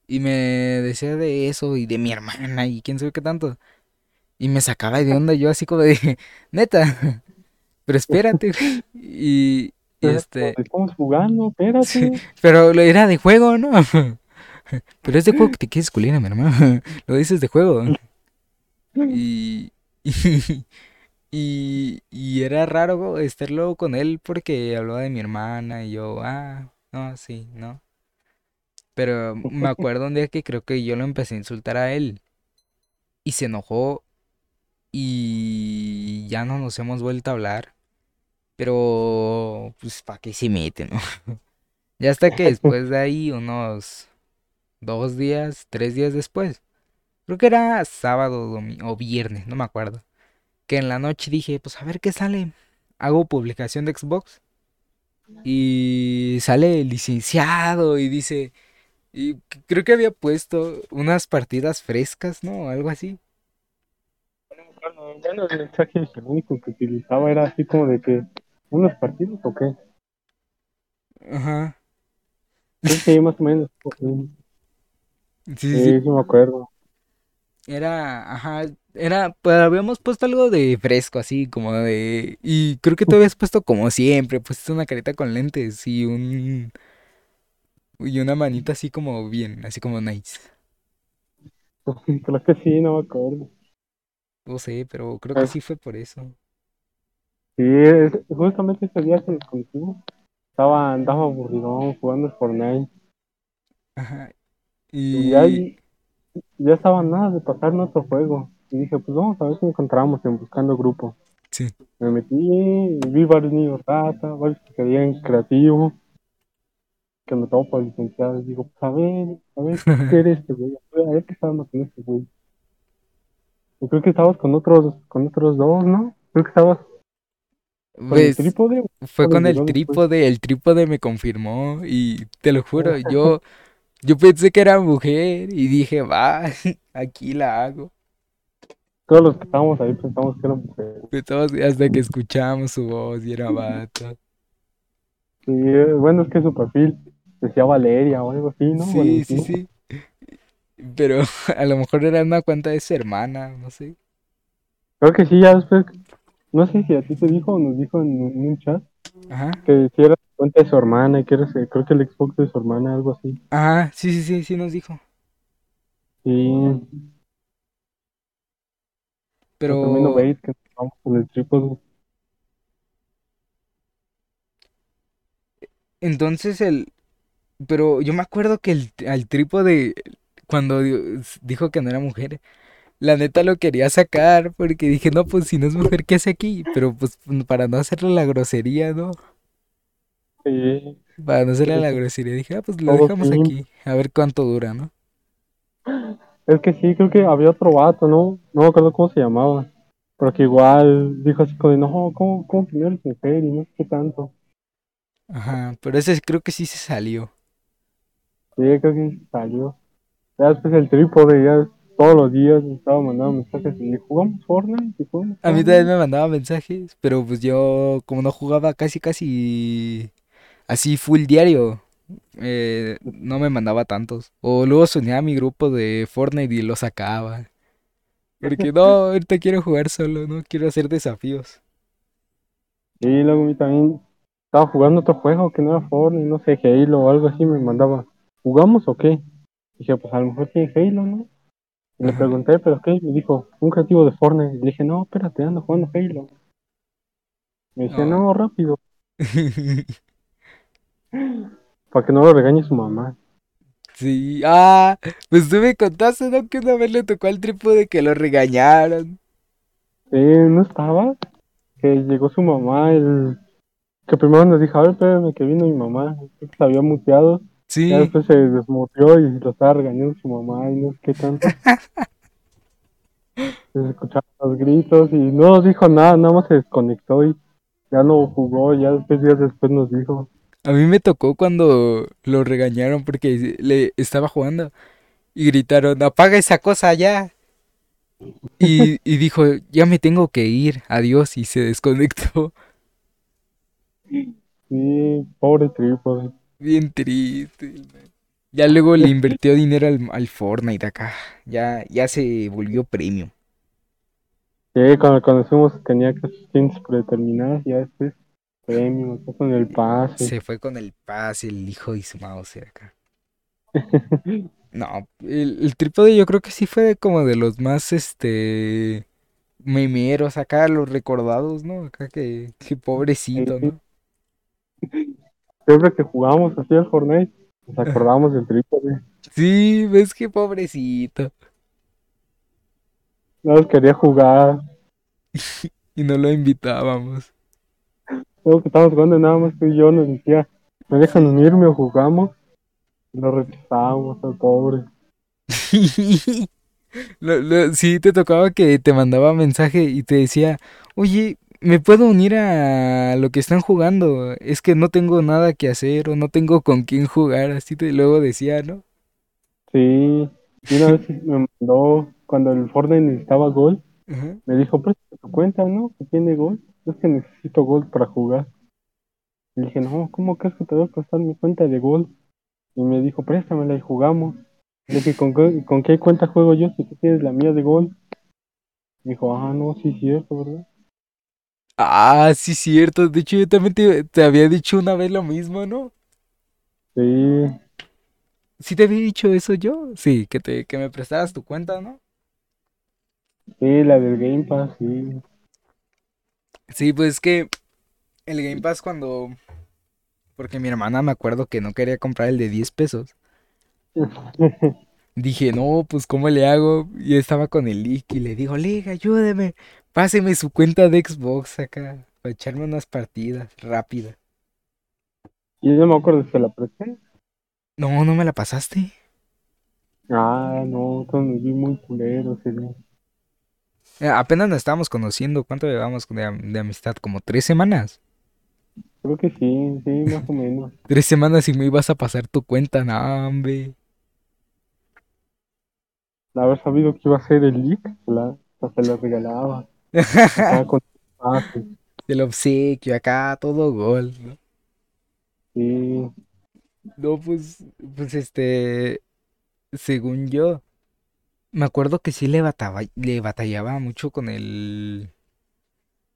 Y me decía de eso y de mi hermana y quién sabe qué tanto. Y me sacaba de onda yo así como de, (laughs) neta, (laughs) pero espérate. güey". Y, y este, Estamos jugando, espérate. sí, pero lo era de juego, ¿no? (laughs) Pero es de juego que te quieres culina, mi hermano. (laughs) Lo dices de juego. Y, y, (laughs) y, y era raro estar luego con él porque hablaba de mi hermana y yo, ah, no, sí, no. Pero me acuerdo un día que creo que yo lo empecé a insultar a él y se enojó y ya no nos hemos vuelto a hablar. Pero, pues, ¿para qué se mete, no? (laughs) Ya hasta que después de ahí, unos dos días, tres días después, creo que era sábado o viernes, no me acuerdo. Que en la noche dije, pues a ver qué sale. Hago publicación de Xbox y sale el licenciado y dice, y creo que había puesto unas partidas frescas, ¿no? Algo así. Bueno, bueno, mensaje el único que utilizaba era así como de que unos partidos o qué. Ajá. Sí, más o menos. Sí, Sí, sí, sí. me acuerdo. Era, ajá, era, pues habíamos puesto algo de fresco, así como de... Y creo que tú habías puesto como siempre, pusiste una carita con lentes y un... Y una manita así como bien, así como nice. (laughs) Creo que sí, no me acuerdo. No sé, pero creo que Eh, sí fue por eso. Sí, es- justamente ese día que nos conocimos, estaba, andaba aburridón jugando el Fortnite. Ajá. Y Y... y- ya estaba nada de pasar nuestro juego. Y dije, pues vamos a ver si encontramos en Buscando Grupo. Sí. Me metí y vi varios niños rata, varios que querían creativo, que me tomo por licenciado. Y digo, pues a ver, a ver, ¿qué (laughs) eres este güey? A ver qué estábamos con este güey. Yo creo que estabas con otros, con otros dos, ¿no? Creo que estabas con el trípode. fue ¿O con el trípode, el trípode me confirmó y te lo juro, (laughs) yo, yo pensé que era mujer y dije, va, (laughs) aquí la hago. Todos los que estábamos ahí pensamos que era mujer. Fue todo hasta que escuchamos su voz y era (laughs) vato. Sí, eh, bueno, es que su perfil decía Valeria o algo así, ¿no? Sí, sí, sí. Pero a lo mejor era una cuenta de su hermana, no sé. Creo que sí, ya después, no sé si a ti te dijo o nos dijo en, en un chat Ajá. que si era cuenta de su hermana y que era, creo que el Xbox de su hermana, algo así. Ajá, sí, sí, sí, sí nos dijo. Sí, Pero bait que vamos con el trípode. entonces el... Pero yo me acuerdo que el, al trípode, cuando di- dijo que no era mujer, La neta lo quería sacar porque dije, no, pues si no es mujer, ¿qué hace aquí? Pero pues para no hacerle la grosería, ¿no? Sí, Para no hacerle la (laughs) grosería, dije, ah, pues lo todo dejamos aquí, a ver cuánto dura, ¿no? Es que sí, creo que había otro vato, ¿no? No me acuerdo cómo se llamaba. Pero que igual dijo así como de, no, ¿cómo, cómo que no eres mujer? Y no sé qué tanto. Ajá, pero ese creo que sí se salió. Sí, creo que sí salió. Ya después el trípode, ya todos los días me estaba mandando mensajes y le jugamos Fortnite, y jugamos A mí también Fortnite. me mandaba mensajes, pero pues yo, como no jugaba casi, casi así full diario, eh, no me mandaba tantos. O luego sonía a mi grupo de Fortnite y lo sacaba. Porque no, ahorita quiero jugar solo, no quiero hacer desafíos. Y luego a mí también estaba jugando otro juego que no era Fortnite, no sé, Halo o algo así, me mandaba, ¿jugamos o qué? Dije, pues a lo mejor tiene Halo, ¿no? Y le pregunté, ¿pero qué? Me dijo, un creativo de Fortnite. Y le dije, no, espérate, ando jugando Halo. Me decía, No. no, rápido, (laughs) para que no lo regañe su mamá. Sí, ah, pues tú me contaste, ¿no? Que una vez le tocó al trípode que lo regañaron. Sí, no estaba, que llegó su mamá, el que primero nos dijo, a ver, espérame, que vino mi mamá. Que se había muteado, ya Sí, después se desmuteó y lo estaba regañando su mamá y no sé qué tanto. (laughs) Se escuchaban los gritos y no nos dijo nada, nada más se desconectó y ya no jugó, ya después días después nos dijo. a mí me tocó cuando lo regañaron porque le estaba jugando y gritaron, apaga esa cosa ya. Y, y dijo, ya me tengo que ir, adiós, y se desconectó. Sí, pobre trípode. Bien triste. Ya luego le invirtió dinero al, al Fortnite acá. Ya, ya se volvió premium. Sí, cuando conocimos tenía que skins predeterminadas ya después premium, está con el pase. Se fue con el pase, el hijo de su mouse acá. (laughs) No, el, el trípode yo creo que sí fue como de los más, este, memeros acá, los recordados, ¿no? Acá que, que pobrecito, ¿no? (laughs) Siempre que jugábamos así al Fortnite, nos acordábamos del trípode. Sí, ves que pobrecito. Más quería jugar. (laughs) Y no lo invitábamos. Luego que estábamos jugando nada más tú y yo nos decía, ¿me dejan unirme o jugamos? Y lo rechazábamos al pobre. (laughs) Lo- lo- sí, te tocaba que te mandaba mensaje y te decía, oye, ¿me puedo unir a lo que están jugando? Es que no tengo nada que hacer o no tengo con quién jugar, así te luego decía, ¿no? Sí, y una vez me mandó, cuando el Fortnite necesitaba gol, me dijo, pues tu cuenta, ¿no? Que tiene gol. Es que necesito gol para jugar. Le dije, no, ¿cómo crees que te voy a prestar mi cuenta de gol? y me dijo, préstamela y jugamos. Le dije, ¿con qué, ¿con qué cuenta juego yo si tú tienes la mía de gol? Me dijo, ah, no, sí es cierto, ¿verdad? Ah, sí, cierto. De hecho, yo también te, te había dicho una vez lo mismo, ¿no? Sí, ¿Sí te había dicho eso yo? Sí, que te, que me prestaras tu cuenta, ¿no? sí, la del Game Pass, sí. Sí, pues es que el Game Pass cuando... Porque mi hermana me acuerdo que no quería comprar el de 10 pesos. (laughs) Dije, no, pues ¿cómo le hago? Y estaba con el Lick y le digo, Lick, ayúdeme. Páseme su cuenta de Xbox acá. Para echarme unas partidas rápidas. Y yo no me acuerdo si la presté. No, no me la pasaste. Ah, no, vi muy culero ese día. Eh, Apenas nos estábamos conociendo. ¿Cuánto llevamos de, am- de amistad? Como tres semanas. Creo que sí, sí, más o menos. (laughs) Tres semanas y me ibas a pasar tu cuenta, no, hombre. De haber sabido que iba a ser el leak, se la, hasta se la regalaba. Acá con. (laughs) Del obsequio acá, todo gol. ¿no? Sí, No, pues, pues este, según yo, me acuerdo que sí le bataba, le batallaba mucho con el,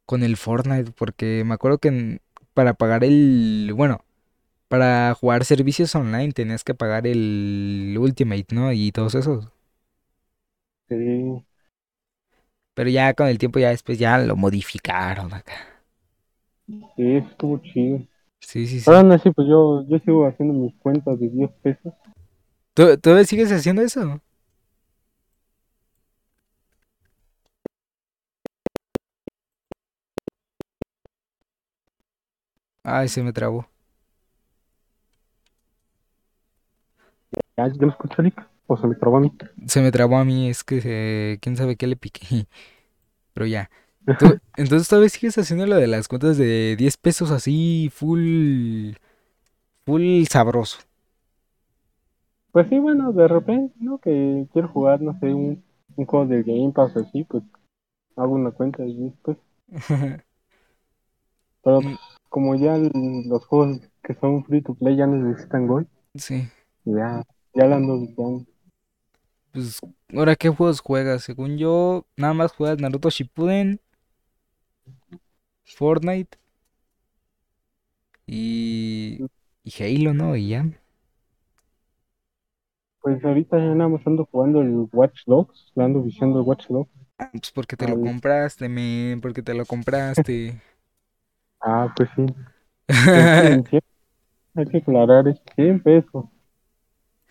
con el Fortnite, porque me acuerdo que en- para pagar el, bueno, para jugar servicios online tenías que pagar el Ultimate, ¿no? Y todos esos. sí. Pero ya con el tiempo, ya después ya lo modificaron acá. Sí, estuvo chido. Sí, sí, sí. Pero aún así, pues yo, yo sigo haciendo mis cuentas de 10 pesos. ¿Tú, ¿Todavía sigues haciendo eso? Ay, se me trabó. ¿Ya, ya me escucho? ¿O se me trabó a mí? Se me trabó a mí, es que se- quién sabe qué le piqué. (laughs) Pero ya. Tú- entonces todavía sigues haciendo lo de las cuentas de 10 pesos así, full, full sabroso. Pues sí, bueno, de repente, ¿no? Que quiero jugar, no sé, un, un juego de Game Pass así, pues hago una cuenta de 10 pesos. Pero Mm, como ya los juegos que son free to play ya necesitan gol, Sí, ya, ya la ando buscando. Pues ahora qué juegos juegas? Según yo, nada más juegas Naruto Shippuden, Fortnite y, y Halo, ¿no? Y ya. Pues ahorita ya nada más ando jugando el Watch Dogs, le ando viciando el Watch Dogs. Ah, Pues porque te lo compraste, men, porque te lo compraste. (laughs) Ah, pues sí. (laughs) Hay que aclarar, es 100 pesos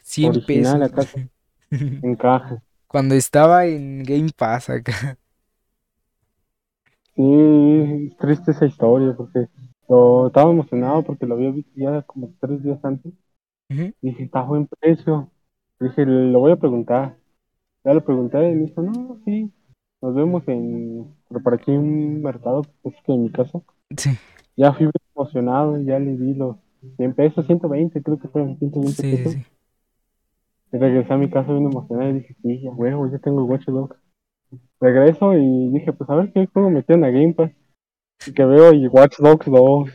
100 original pesos. (laughs) en caja. Cuando estaba en Game Pass acá. Sí, es triste esa historia porque lo, estaba emocionado porque lo había visto ya como tres días antes. Dije, está buen precio. Dije, lo voy a preguntar. Ya lo pregunté y me dijo, no, sí, nos vemos en, pero por aquí en un mercado, pues que en mi casa. Sí, Ya fui emocionado, ya le di los 100 pesos, 120, creo que fueron 120 sí, sí, pesos. sí. Regresé a mi casa bien emocionado y dije, sí, ya huevo, ya tengo Watch Dogs. Regreso y dije, pues a ver qué juego metieron a Game Pass. Y que veo y Watch Dogs 2.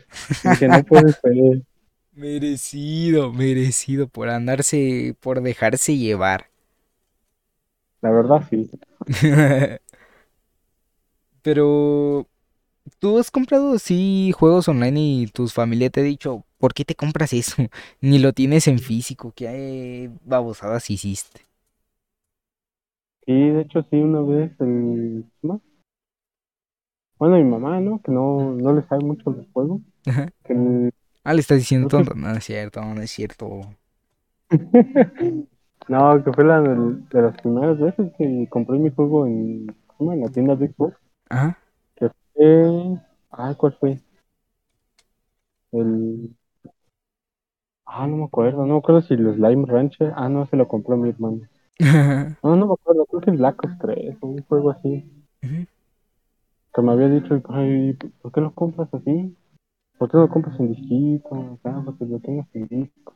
Y dije, no puede ser. (laughs) Merecido, merecido por andarse, por dejarse llevar. La verdad, sí. (laughs) Pero, ¿tú has comprado así juegos online y tus familia te ha dicho, ¿por qué te compras eso? (laughs) Ni lo tienes en físico, ¿qué babosadas hiciste? Sí, de hecho, sí, una vez el... ¿no? Bueno, mi mamá, ¿no? Que no, no le sabe mucho los juegos. Ajá. Que el- Ah, le estás diciendo tonto. No, no es cierto, no es cierto. (laughs) No, que fue la del- de, las primeras veces que compré mi juego en, ¿cómo? en la tienda de Xbox. Ajá. Fue... Ah, ¿cuál fue? El... Ah, no me acuerdo. No me acuerdo si el Slime Rancher... Ah, no, se lo compró mi hermano. (laughs) No, no me acuerdo. Creo que el Black Ops 3 o un juego así. Que me había dicho, ay, ¿por qué lo compras así? ¿Por qué no lo compras en disquito? Acá, porque lo tengas en disco.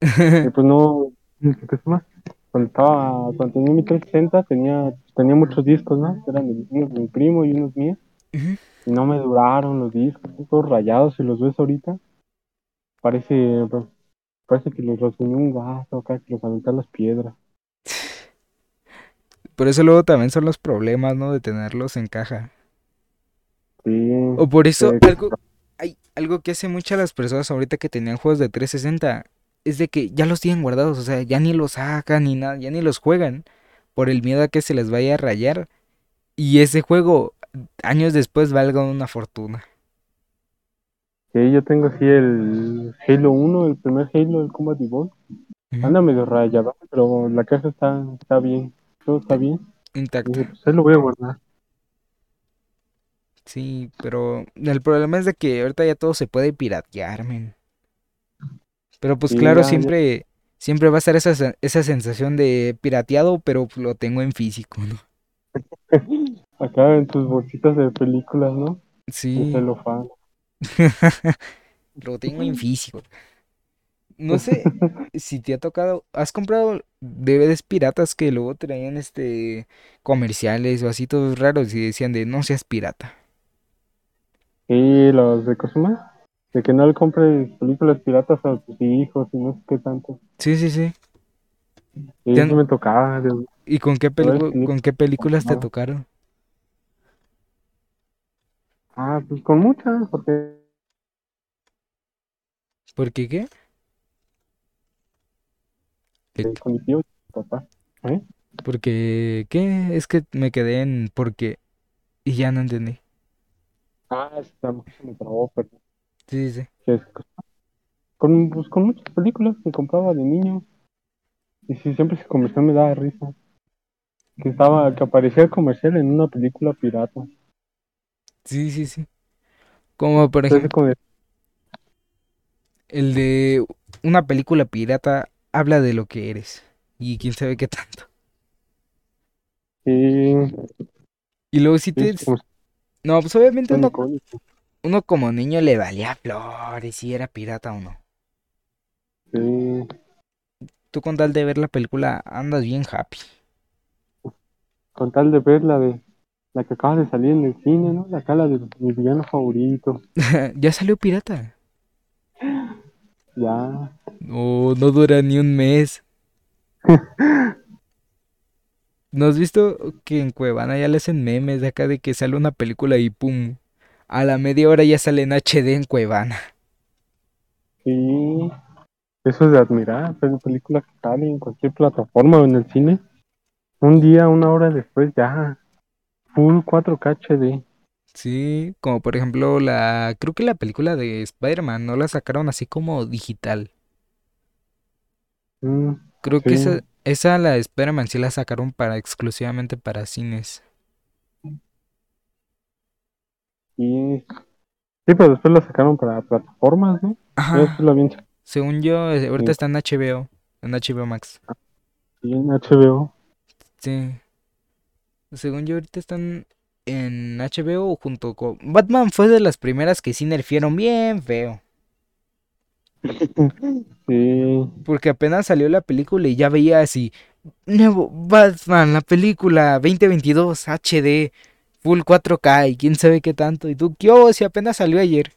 Y pues no, ¿qué es más? Cuando estaba, cuando tenía mi 360 tenía, tenía muchos discos, ¿no? Eran de- unos de mi primo y unos míos. No me duraron los discos, todos rayados. Si los ves ahorita, parece, parece que los rasguñó un gato acá, que los aventó a las piedras. Por eso luego también son los problemas, ¿no? De tenerlos en caja. Sí, O por eso, que- algo, hay algo que hace muchas las personas ahorita que tenían juegos de 360 es de que ya los tienen guardados, o sea, ya ni los sacan ni nada, ya ni los juegan por el miedo a que se les vaya a rayar y ese juego años después valga una fortuna. Sí, yo tengo así el Halo 1, el primer Halo, el Combat Evolved. Anda medio rayado, pero la caja está, está bien. Todo está bien. Intacto. Dije, pues lo voy a guardar. Sí, pero el problema es de que ahorita ya todo se puede piratear, men. Pero pues Sí, claro, ya- ya- siempre siempre va a estar esa, esa sensación de pirateado, pero lo tengo en físico, ¿no? (laughs) Acá en tus bolsitas de películas, ¿no? De Sí. celofán. (laughs) Lo tengo en físico. No sé (laughs) si te ha tocado. ¿Has comprado DVDs piratas que luego traían este comerciales o así todos raros y decían de no seas pirata? Y los de Cosuma, de que no le compres películas piratas a tus hijos y no sé qué tanto. Sí, sí, sí. Y ¿Te eso han- me tocaba. ¿Y con qué pelicu- películas con qué películas te tocaron? Ah, pues con muchas, porque ¿Por qué qué? ¿Qué- con papá. ¿Eh? Porque qué? Es que me quedé en porque y ya no entendí. Ah, esta mujer se me trabó, pero Sí, sí, sí. que es- con, pues, con muchas películas que compraba de niño. Y sí, siempre ese comercial me daba risa. Que estaba, que aparecía el comercial en una película pirata. Sí, sí, sí. Como por Entonces, ejemplo, como el de una película pirata habla de lo que eres. Y quién sabe qué tanto. sí, Y luego si te... como No, pues obviamente son uno, icónicos. uno como niño le valía flores si era pirata o no. Sí, Tú con tal de ver la película andas bien happy. con tal de ver la de la que acaba de salir en el cine, ¿no? La cara de mi villano favorito. (laughs) ya salió pirata. Ya. No, no dura ni un mes. (laughs) ¿No has visto que en Cuevana ya le hacen memes de acá de que sale una película y pum? A la media hora ya sale en HD en Cuevana. Sí. Eso es de admirar, pero películas que salen en cualquier plataforma o en el cine. Un día, una hora después, ya. Full 4K HD. Sí, como por ejemplo la... Creo que la película de Spider-Man no la sacaron así como digital. Mm, Creo que Sí. esa, esa la de Spider-Man sí la sacaron para exclusivamente para cines. y... Sí, pero después la sacaron para plataformas, ¿no? Ajá. la vi Según yo, eh, ahorita Sí. está en HBO, en HBO Max. sí, en HBO. Sí. Según yo, ahorita están en HBO junto con... Batman fue de las primeras que sí nerfieron bien feo. (laughs) Sí. Porque apenas salió la película y ya veía así... Nuevo Batman, la película 2022 HD, full 4K y quién sabe qué tanto. Y tú, ¿qué hubo? Si apenas salió ayer.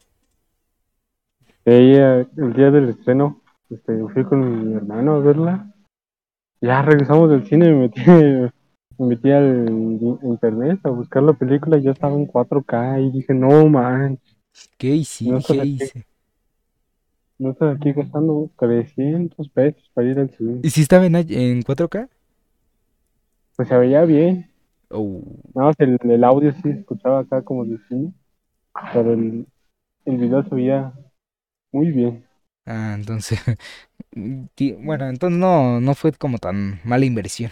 Ella, el día del estreno, este, fui con mi hermano a verla. Ya regresamos del cine y me metí, me metí al internet a buscar la película y ya estaba en 4K y dije, no man, ¿Qué hice? No ¿Qué hice? no estoy aquí gastando 300 pesos para ir al cine. ¿Y si estaba en, en 4K? Pues se veía bien, Oh, nada más el, el audio sí se escuchaba acá como de cine, pero el, el video se veía muy bien. Ah, entonces... (laughs) Bueno, entonces no, no fue como tan mala inversión.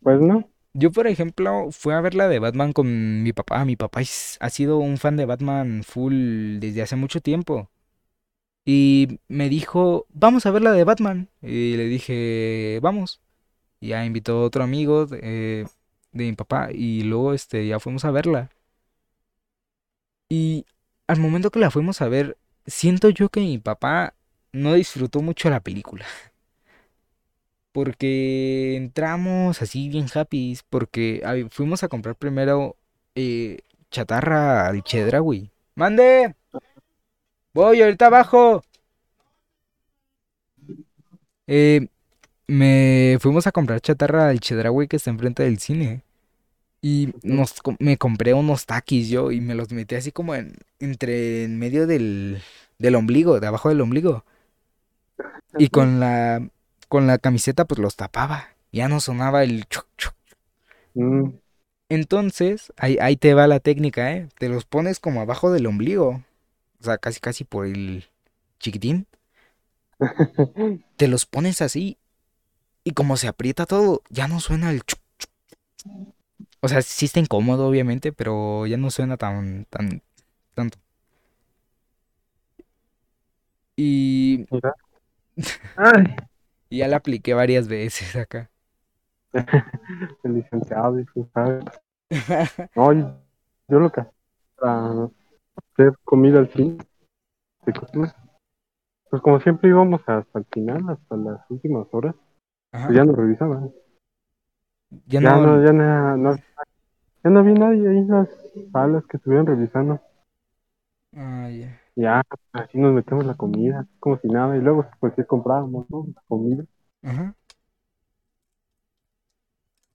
Pues no, Yo, por ejemplo, fui a ver la de Batman con mi papá. Mi papá es- ha sido un fan de Batman full desde hace mucho tiempo. Y me dijo, vamos a ver la de Batman. Y le dije, vamos. Y ya invitó a otro amigo de, de mi papá y luego este, ya fuimos a verla. Y al momento que la fuimos a ver, siento yo que mi papá no disfrutó mucho la película. (laughs) Porque entramos así bien happy, porque ay, fuimos a comprar primero eh, chatarra al Chedraui. ¡Mande! Voy, ahorita abajo. Eh, me fuimos a comprar chatarra al Chedraui que está enfrente del cine. Y nos, me compré unos taquis yo y me los metí así como en, entre en medio del, del ombligo, de abajo del ombligo. Y con la, con la camiseta pues los tapaba. Ya no sonaba el chuc, chuc. Mm. Entonces, ahí, ahí te va la técnica, ¿eh? Te los pones como abajo del ombligo. O sea, casi casi por el chiquitín. (laughs) Te los pones así y como se aprieta todo, ya no suena el chuc. O sea, sí está incómodo obviamente, pero ya no suena tan, tan, tanto. Y. (laughs) Ay, y ya la apliqué varias veces acá. (laughs) el licenciado, y tú sabes. No, yo, yo lo que hacía para hacer comida al fin, de cocina, pues como siempre íbamos hasta el final, hasta las últimas horas, Ajá. pues ya no revisaba. Ya Ya no. no, ya no, no, ya no había nadie ahí en las salas que estuvieran revisando. Ah, ya. Ya, así nos metemos la comida, como si nada, y luego pues sí comprábamos, ¿no? La comida. Ajá.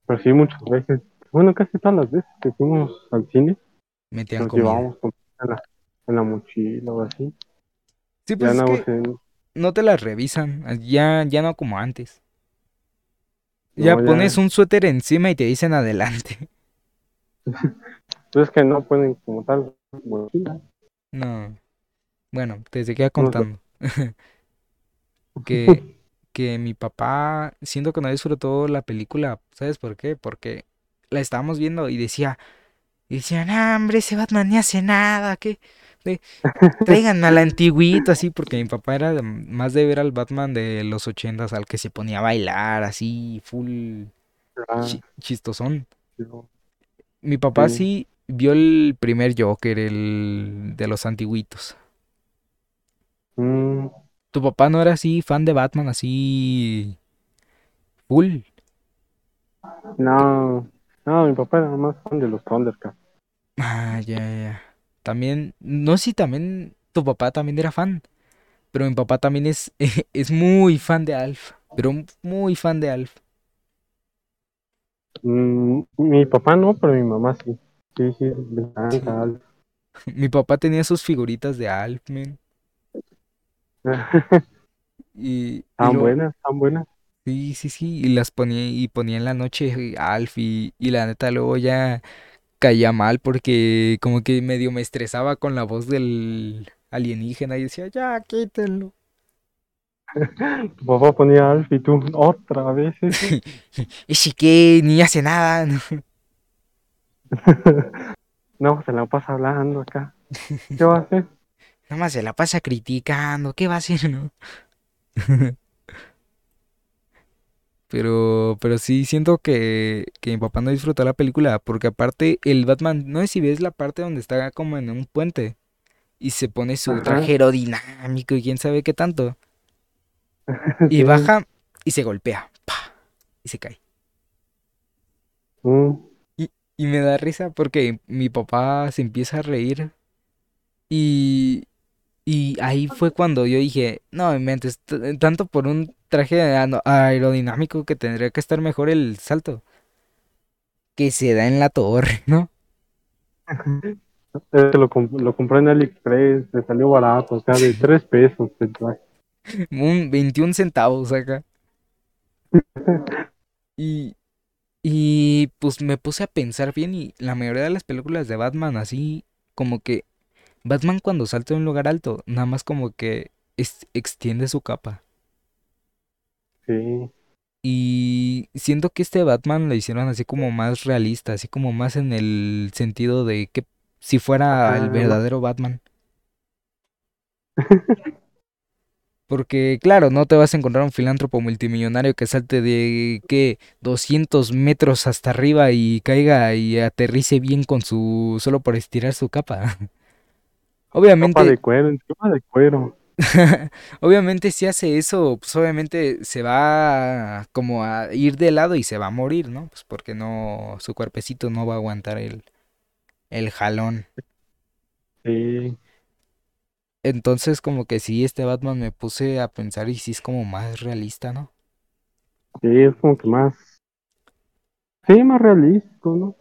Pero sí, muchas veces, bueno, casi todas las veces que fuimos al cine, Metían nos comida. llevábamos comida en la, en la mochila o así. Sí, Ya pues es andamos que en, no te las revisan. Ya, ya no como antes. Ya pones un suéter encima y te dicen adelante. (laughs) pues es que no ponen como tal mochila. No. Bueno, te seguía contando. (laughs) que, que mi papá, siento que no disfrutó la película, ¿sabes por qué? Porque la estábamos viendo y decía, y decía, no, hombre, ese Batman ni hace nada, ¿qué? De, (laughs) tráiganme al antiguito, así, porque mi papá era de- más de ver al Batman de los ochentas, al que se ponía a bailar, así, full Ah, chi- chistosón. Mi papá sí. sí vio el primer Joker, el de los antiguitos. Mm, ¿Tu papá no era así fan de Batman, así, full? no, no, mi papá era más fan de los Thundercats. Ah, ya, ya. También, no sé si también tu papá también era fan, pero mi papá también es, (laughs) es muy fan de Alf, pero muy fan de Alf. Mm, mi papá no, pero mi mamá sí. Sí, sí, le Sí. encanta Alf. (laughs) Mi papá tenía sus figuritas de Alf, man, (laughs) y, y Tan buenas, tan buenas. sí, sí, sí, y las ponía, y ponía en la noche Alf, y, y la neta luego ya caía mal porque como que medio me estresaba con la voz del alienígena y decía, ya, quítenlo. (laughs) Tu papá ponía Alf y tú, otra vez (laughs) ese. Ese que ni hace nada, ¿no? No, se la pasa hablando acá. ¿Qué va a hacer? Nada más se la pasa criticando, ¿qué va a hacer, no? (laughs) Pero, pero sí siento que, que mi papá no disfrutó la película, porque aparte el Batman, no sé si ves la parte donde está como en un puente y se pone su Ajá, traje aerodinámico y quién sabe qué tanto, (laughs) y baja y se golpea, ¡pa! y se cae. Mm, Y, y me da risa porque mi papá se empieza a reír y, y ahí fue cuando yo dije, no, me mentes, t- tanto por un traje aerodinámico que tendría que estar mejor el salto. que se da en la torre, (laughs) ¿no? (laughs) Este lo, comp- lo compré en AliExpress, le salió barato, o sea, de (laughs) tres pesos el traje. Un 21 centavos acá. Y, y pues me puse a pensar bien y la mayoría de las películas de Batman así como que Batman cuando salta de un lugar alto, nada más como que extiende su capa. Sí, Y siento que este Batman lo hicieron así como más realista, así como más en el sentido de que si fuera el ajá, ma- verdadero Batman. (laughs) Porque, claro, no te vas a encontrar un filántropo multimillonario que salte de, ¿qué? 200 metros hasta arriba y caiga y aterrice bien con su... solo por estirar su capa. (laughs) ropa Obviamente, de cuero, encima de cuero. (laughs) obviamente si hace eso, pues obviamente se va como a ir de lado y se va a morir, ¿no? Pues porque no, su cuerpecito no va a aguantar el, el jalón. Sí, Entonces como que sí, este Batman me puse a pensar y sí es como más realista, ¿no? Sí, es como que más, sí, más realístico, ¿no?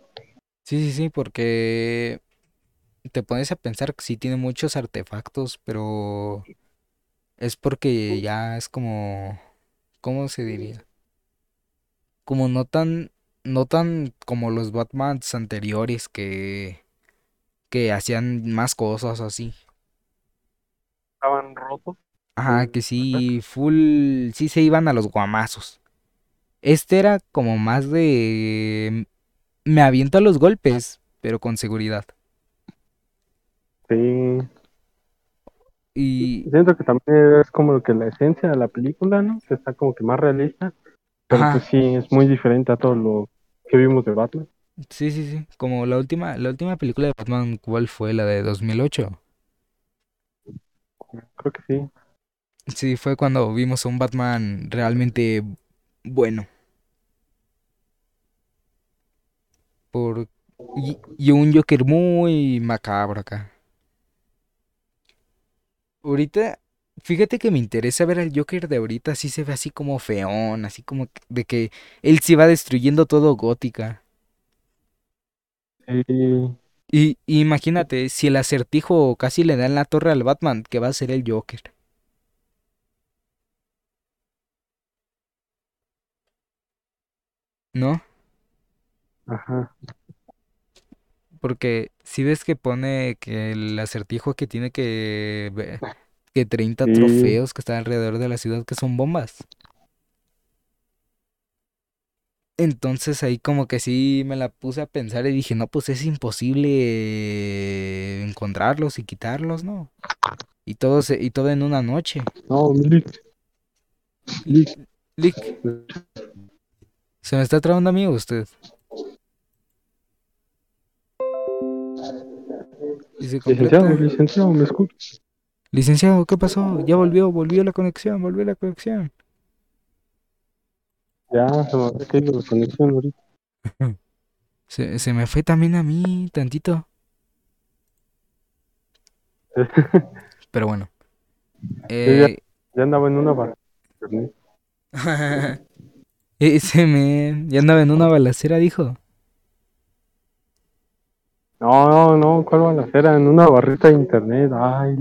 Sí, sí, sí, porque te pones a pensar que sí tiene muchos artefactos, pero es porque ya es como, ¿cómo se diría? Como no tan, no tan como los Batmans anteriores que, que hacían más cosas así. Estaban rotos. Ajá, que sí, full, sí se iban a los guamazos. Este era como más de, me aviento a los golpes, pero con seguridad. Sí, Y, siento que también es como que la esencia de la película, ¿no? Que está como que más realista, pero pues ajá, sí, es muy diferente a todo lo que vimos de Batman. sí, sí, sí, como la última, la última película de Batman, ¿cuál fue? La de 2008. Creo que sí. Sí, fue cuando vimos a un Batman realmente bueno. Por, y, y un Joker muy macabro acá. Ahorita, fíjate que me interesa ver al Joker de ahorita, así se ve así como feón, así como de que él se va destruyendo todo gótica. Sí, Y, y imagínate, si el acertijo casi le da en la torre al Batman, que va a ser el Joker, ¿no? ajá, Porque si ves que pone que el acertijo que tiene que ve- que 30 sí, trofeos que están alrededor de la ciudad que son bombas. Entonces ahí como que sí me la puse a pensar y dije, no, pues es imposible encontrarlos y quitarlos, ¿no? Y todo se- y todo en una noche. no, Lick, Lick, Lick, se me está trabando a mí o usted. Y se licenciado, completa. licenciado, ¿me escucha? Licenciado, ¿qué pasó? Ya volvió, volvió la conexión, volvió la conexión. Ya, se me había caído la conexión ahorita. (laughs) Se, se me fue también a mí, tantito. (laughs) Pero bueno. Ya, Eh, ya andaba en una barra. (laughs) ese men ya andaba en una balacera, dijo. No, no, no, ¿cuál balacera? En una barrita de internet. Ay,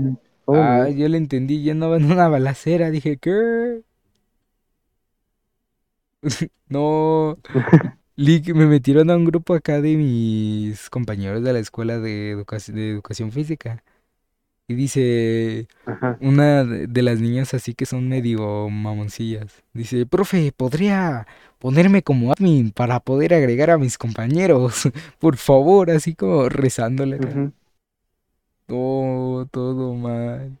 Ah, yo le entendí, ya andaba en una balacera. Dije, ¿qué? (laughs) No. Me metieron a un grupo acá de mis compañeros de la escuela de educación física. Y dice, Ajá. una de las niñas así que son medio mamoncillas. Dice, profe, ¿podría ponerme como admin para poder agregar a mis compañeros? (laughs) Por favor, así como rezándole Todo, todo mal.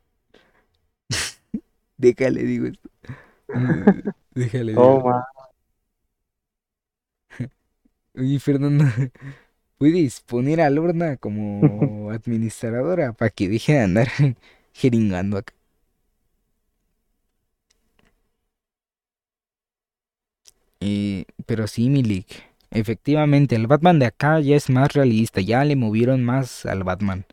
(laughs) Déjale, digo esto. (laughs) Déjale, digo. Todo mal. Oye, Fernanda, ¿puedes poner a Lorna como (laughs) administradora para que deje de andar (laughs) jeringando acá? Eh, pero sí, Milik. Efectivamente, el Batman de acá ya es más realista. Ya le movieron más al Batman.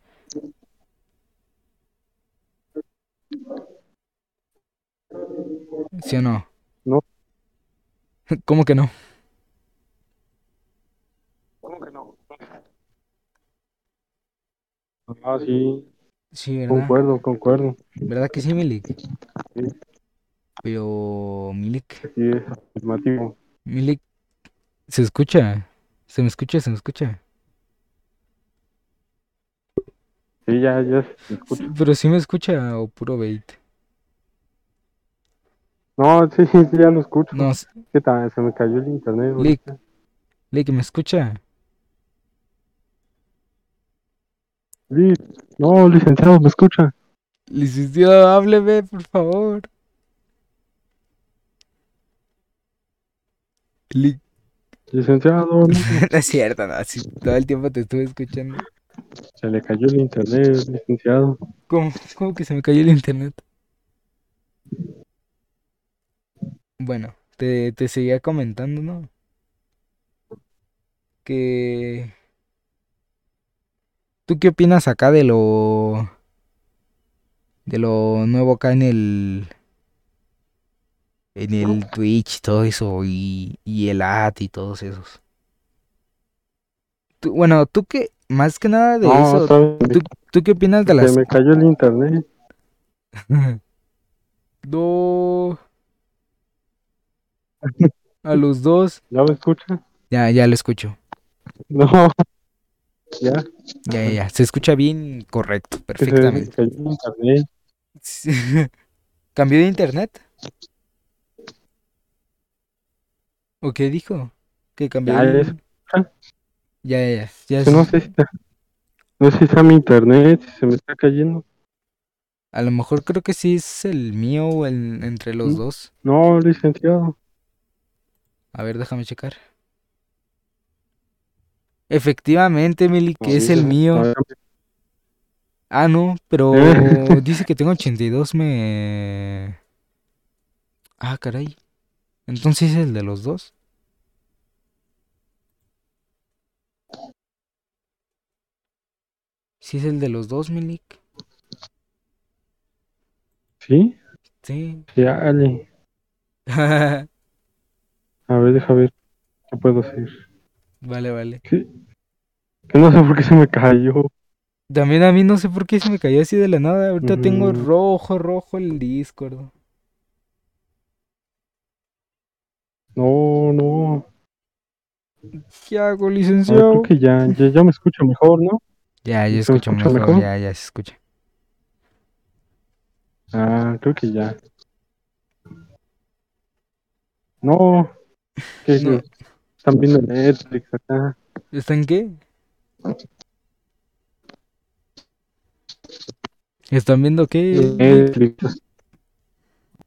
¿Sí o no? No, (laughs) ¿Cómo que no? ¿cómo que no? Ah, sí, Sí, ¿verdad? concuerdo, concuerdo. ¿Verdad que sí, Milik? Sí, Pero, Milik, sí, es afirmativo. Milik, ¿se escucha? ¿Se me escucha? ¿Se me escucha? Sí, ya, ya se Sí, pero sí me escucha o puro bait. No, sí, sí, ya lo escucho. No, ¿Qué tal? Se me cayó el internet Lick. Lick, ¿me escucha? Lick, no, licenciado, ¿me escucha? Licenciado, hábleme, por favor. Lick. Licenciado, (laughs) no. Es cierto, no, sí, todo el tiempo te estuve escuchando. Se le cayó el internet, licenciado. ¿Cómo? ¿Cómo que se me cayó el internet? Bueno, te, te seguía comentando, ¿no? Que... ¿Tú qué opinas acá de lo... De lo nuevo acá en el. En el Twitch y todo eso. Y, y el ad y todos esos. Tú- bueno, tú qué. Más que nada de No, eso. ¿sabes? ¿Tú, tú qué opinas de las. Se me cayó el internet. (laughs) Do. A los dos. (laughs) ¿Ya me escucha? Ya, ya lo escucho. No. Ya. Ya, ya, ya. Se escucha bien correcto, perfectamente. (laughs) ¿Cambió de internet? ¿O qué dijo? ¿Que cambió Ya, de- ya. Ya, ya, ya. no sé si está- no sé si está mi internet, si se me está cayendo. A lo mejor creo que sí es el mío o el entre los ¿Mm? dos. No, licenciado. A ver, déjame checar. Efectivamente, que es el mío. Ah, no, pero (laughs) dice que tengo 82, me... Ah, caray. Entonces es el de los dos. Sí es el de los dos, Milik. ¿Sí? Sí. Sí, Ale. (laughs) A ver, deja ver qué puedo hacer. Vale, vale. ¿Qué? No sé por qué se me cayó. También a mí no sé por qué se me cayó así de la nada. Ahorita tengo Ujú. rojo, rojo el Discord. No, no. ¿Qué hago, A ver, licenciado? creo que ya, ya, ya me escucho mejor, ¿no? Ya, ya ¿Se me escucho mejor? ya, ya se escucha. Ah, creo que ya. No. ¿Qué No. Están viendo Netflix acá. ¿Está en qué? ¿Están viendo qué? Netflix.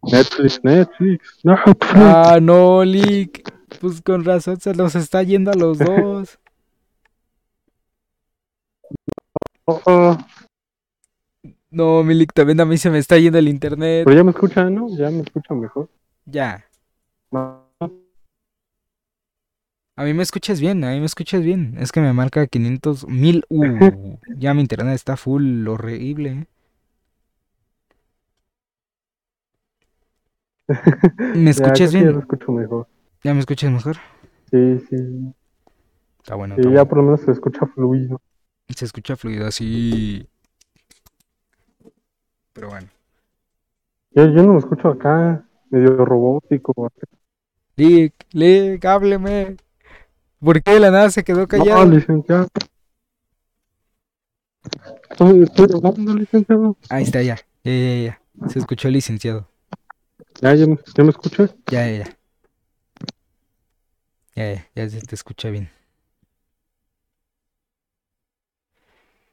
Netflix, Netflix. (laughs) No, Ah, no, Lick. Pues con razón se los está yendo a los dos. oh, (laughs) No, Milik, también a mí se me está yendo el internet. Pero ya me escuchan, ¿no? Ya me escuchan mejor. Ya. No. A mí me escuchas bien, a mí me escuchas bien. Es que me marca 500 mil. Uh, (laughs) ya mi internet está full, horrible. ¿eh? ¿Me (laughs) Ya, escuchas Ya bien? lo escucho mejor. ¿Ya me escuchas mejor? Sí, sí. Está bueno, Sí, está ya bueno. por lo menos se escucha fluido. Se escucha fluido así. Pero bueno. Yo, yo no lo escucho acá, medio robótico. Lick, Lick, hábleme. ¿Por qué de la nada se quedó No, callado? licenciado. Estoy, estoy hablando, licenciado. Ahí está, ya. Ya, ya, ya. Se escuchó el licenciado. Ya, ya, me- ya me escuchas. Ya, ya, ya. Ya, ya, ya se te escucha bien.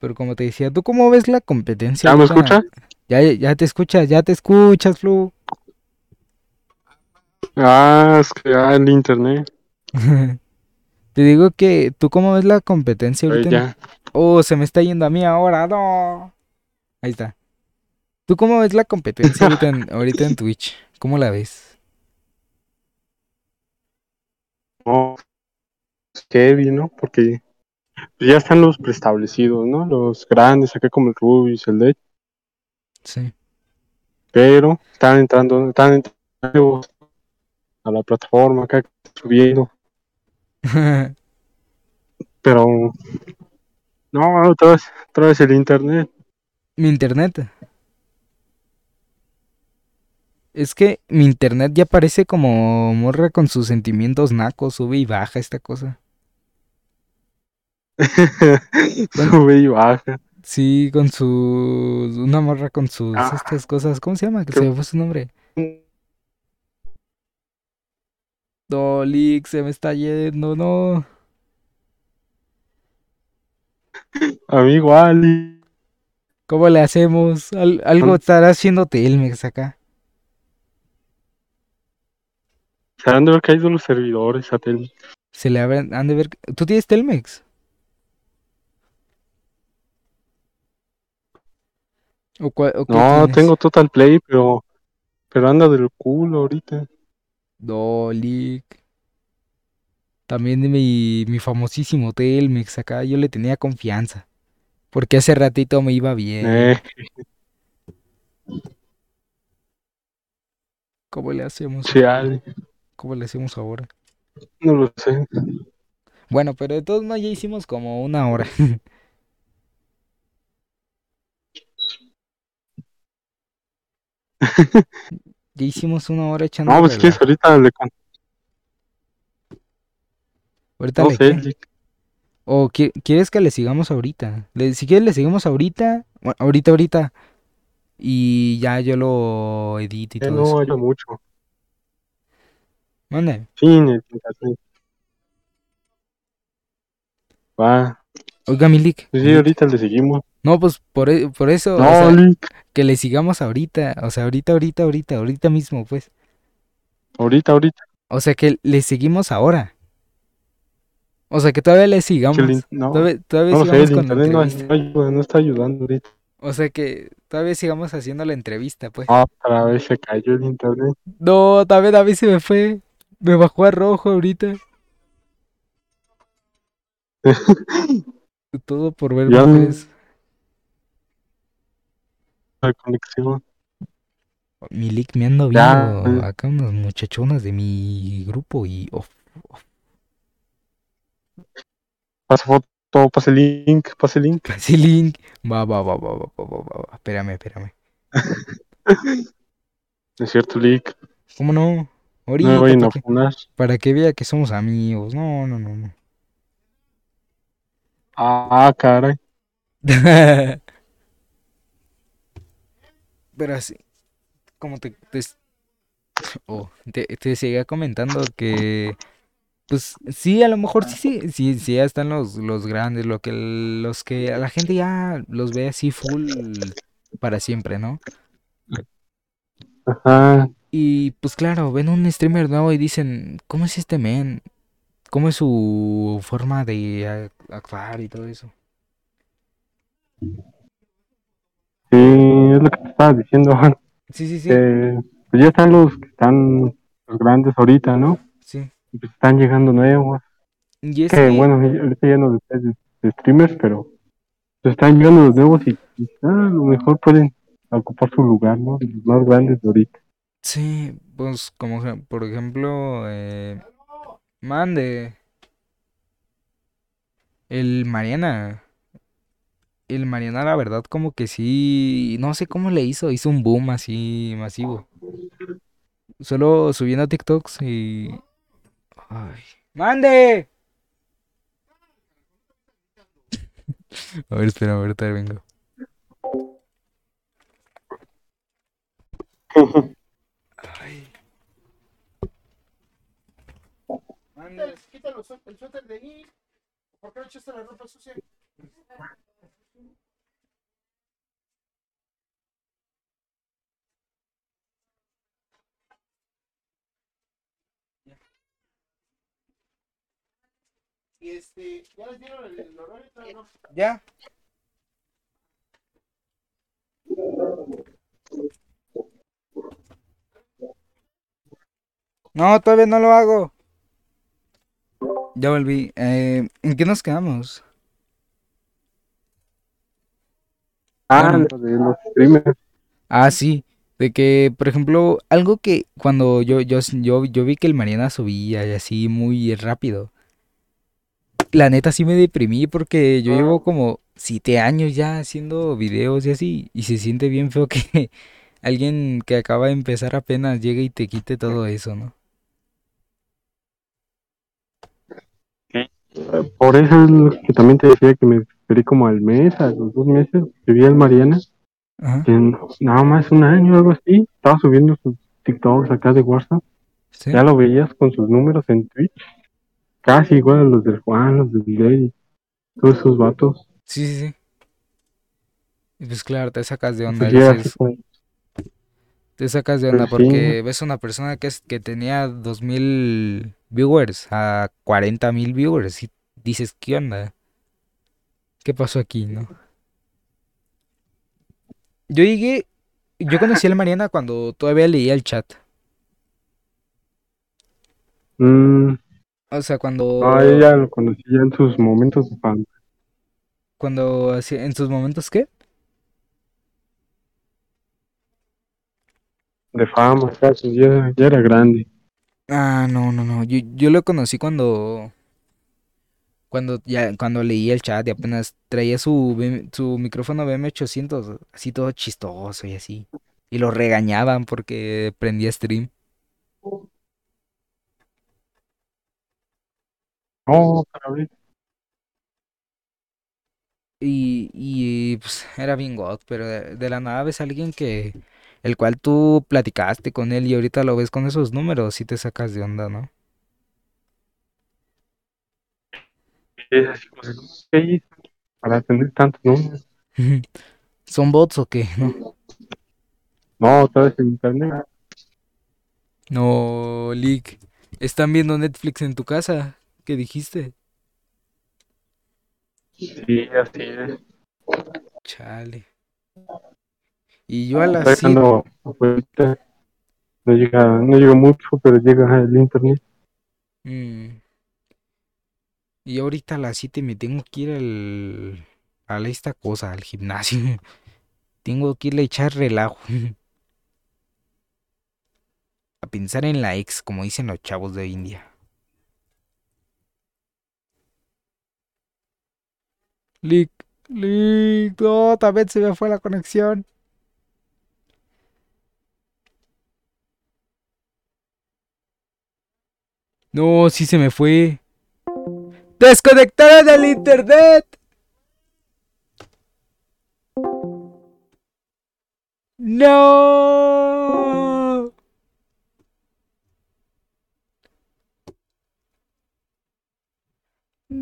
Pero como te decía, ¿tú cómo ves la competencia ¿Ya me escuchas? Ya, ya- ya te escuchas, ya te escuchas, Flu. Ah, es que ah, el internet. (laughs) Te digo que, ¿tú cómo ves la competencia ahorita? ya. Oh, se me está yendo a mí ahora, no. Ahí está. ¿Tú cómo ves la competencia ahorita en, (laughs) ahorita en Twitch? ¿Cómo la ves? No, es heavy, ¿no? Porque ya están los preestablecidos, ¿no? Los grandes, acá como el Rubius, el Led, Sí. pero están entrando, están entrando a la plataforma acá subiendo, (laughs) pero no, otra vez, otra vez el internet. Mi internet. Es que mi internet ya parece como morra con sus sentimientos nacos, sube y baja esta cosa. (laughs) Sube y baja. Sí, con sus... Una morra con sus... Ah. Estas cosas. ¿Cómo se llama? Que se me fue su nombre. No, Lick, se me está yendo, no. A mí igual. ¿Cómo le hacemos? Al- algo estará haciendo Telmex acá. Se han de haber caído los servidores a Telmex. Se le habrán- han de ver... ¿Tú tienes Telmex? ¿O, cuál- o qué No, tienes? tengo Total Play, pero, pero anda del culo ahorita. No, Lick. También de mi, mi famosísimo Telmex acá, yo le tenía confianza. Porque hace ratito me iba bien. Eh, ¿Cómo le hacemos? Chale, ¿Cómo le hacemos ahora? no lo sé. Bueno, pero de todos modos ya hicimos como una hora. (laughs) (laughs) ya hicimos una hora echando No, pues si quieres, ahorita le con... Ahorita No le sé, qué? ¿O qui- quieres que le sigamos ahorita? Le- si quieres le seguimos ahorita, bueno, ahorita, ahorita. Y ya yo lo edito y Eh, todo eso. no mucho. Mande. Sí, sí. Va. Oiga, Milik. Sí, ahorita le seguimos. No, pues por, e- por eso, o No, sea, Lick. que le sigamos ahorita. O sea, ahorita, ahorita, ahorita, ahorita mismo, pues. Ahorita, ahorita. O sea, que le seguimos ahora. O sea, que todavía le sigamos. No, Todavía, todavía no sigamos con la internet no, entrevista. no está ayudando ahorita. O sea, que todavía sigamos haciendo la entrevista, pues. Ah, otra vez se cayó el internet. No, también a mí se me fue. Me bajó a rojo ahorita. (laughs) Todo por ver Ya mujeres. La conexión. Milik me ando Ya. viendo acá unas muchachonas de mi grupo y oh, Pasa foto, pasa el link, pasa el link. el link. Va, va, va, va, va, va, va, va, va. Espérame, espérame. (laughs) Es cierto, link. ¿Cómo no? No Ahorita, me vayan a para que, funar. para que vea que somos amigos. No, no, no, no. Ah, caray. (laughs) Pero así, como te, te, oh, te, te seguía comentando que, pues sí, a lo mejor sí, sí, sí, sí, ya están los, los grandes, lo que, los que a la gente ya los ve así full para siempre, ¿no? Ajá. Y pues claro, ven un streamer nuevo y dicen, ¿cómo es este men? ¿Cómo es su forma de actuar y todo eso? Sí, es lo que te estaba diciendo. (laughs) Sí, sí, sí, Eh, pues ya están los que están los grandes ahorita, ¿no? sí. Y pues están llegando nuevos. Y es Que que, bueno, ahorita ya no de, streamers, pero pues están llegando los nuevos y, y, ah, a lo mejor pueden ocupar su lugar, ¿no? Los más grandes de ahorita. sí, pues como por ejemplo, eh, mande, el Mariana. El Mariana, la verdad, como que sí, no sé cómo le hizo, hizo un boom así masivo. Solo subiendo TikToks y... ¡Mande! (laughs) A ver, espera, ahorita vengo. Ay. Mande. Quítalo el suéter de ahí. ¿Por qué no echaste la ropa sucia? Y este, ya les dieron el, el horario, no. ¿Ya? No, todavía no lo hago. Ya volví. Eh, ¿en qué nos quedamos? Ah, Bueno. de los streamers. Ah, sí. De que, por ejemplo, algo que cuando yo, yo, yo, yo vi que el Mariana subía y así muy rápido. La neta sí me deprimí porque yo llevo como siete años ya haciendo videos y así. Y se siente bien feo que (laughs) alguien que acaba de empezar apenas llegue y te quite todo eso, ¿no? Por eso es lo que también te decía que me esperé como al mes, a los dos meses, que vi al Mariana, Ajá. que en nada más un año o algo así, estaba subiendo sus TikToks acá de WhatsApp, Sí. ya lo veías con sus números en Twitch, casi igual a los del Juan, los del Ley, todos esos vatos. Sí, sí, sí. Y pues claro, te sacas de onda. Pues dices, te sacas de onda Pues sí. porque ves a una persona que, es, que tenía 2000 viewers a 40 mil viewers y dices, ¿qué onda? ¿Qué pasó aquí, no? Yo llegué, yo conocí a la Mariana cuando todavía leía el chat. mm, O sea, cuando, no, ella lo conocía en sus momentos de fan. cuando hacía, en sus momentos, ¿qué? de fama, casi, ya, ya era grande. Ah, no, no, no. Yo, yo lo conocí cuando. Cuando ya, cuando leí el chat y apenas traía su, BM su micrófono BM800, así todo chistoso y así. Y lo regañaban porque prendía stream. No, para ver. Y, y pues era bien god, pero de, de la nada ves a alguien que. El cual tú platicaste con él y ahorita lo ves con esos números y te sacas de onda, ¿no? Es así como, ¿qué hizo para tener tantos números? (laughs) ¿Son bots o qué? No. No, todo es en internet. No, Lick. ¿Están viendo Netflix en tu casa? ¿Qué dijiste? Sí, así es. Chale. Y yo a las 7. dejando afuera. No llega, no llega mucho, pero llega el internet. Mm. Y ahorita a las 7 me tengo que ir al, a esta cosa, al gimnasio. (laughs) Tengo que irle a echar relajo. (laughs) A pensar en la ex, como dicen los chavos de India. Lick, Lick, no, también se me fue la conexión. No, sí se me fue. ¡Desconectaron el internet! ¡No!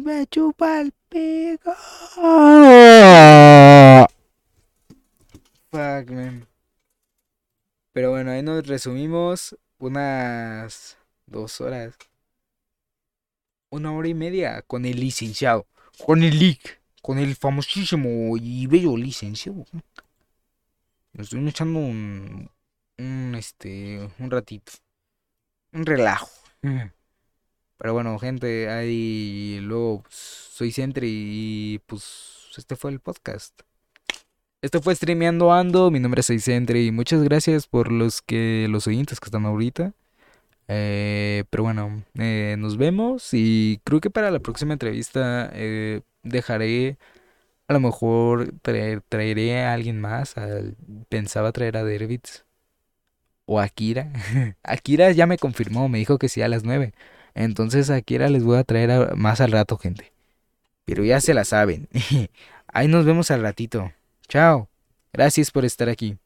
Me chupa el pico. Fuck, man. Pero bueno, ahí nos resumimos unas dos horas. Una hora y media con el licenciado. Con el leak. Con el famosísimo y bello licenciado. Nos estuvimos echando un. Un este. Un ratito. Un relajo. Pero bueno, gente, ahí luego pues, soy Sentry y pues este fue el podcast. Esto fue Streameando Ando, mi nombre es Soy Sentry y muchas gracias por los que los oyentes que están ahorita. Eh, pero bueno, eh, nos vemos y creo que para la próxima entrevista eh, dejaré, a lo mejor traer- traeré a alguien más. pensaba traer a Dervitz o a Akira. (laughs) Akira ya me confirmó, me dijo que sí a las 9. Entonces a Akira les voy a traer más al rato, gente. Pero ya se la saben. (laughs) Ahí nos vemos al ratito. Chao. Gracias por estar aquí.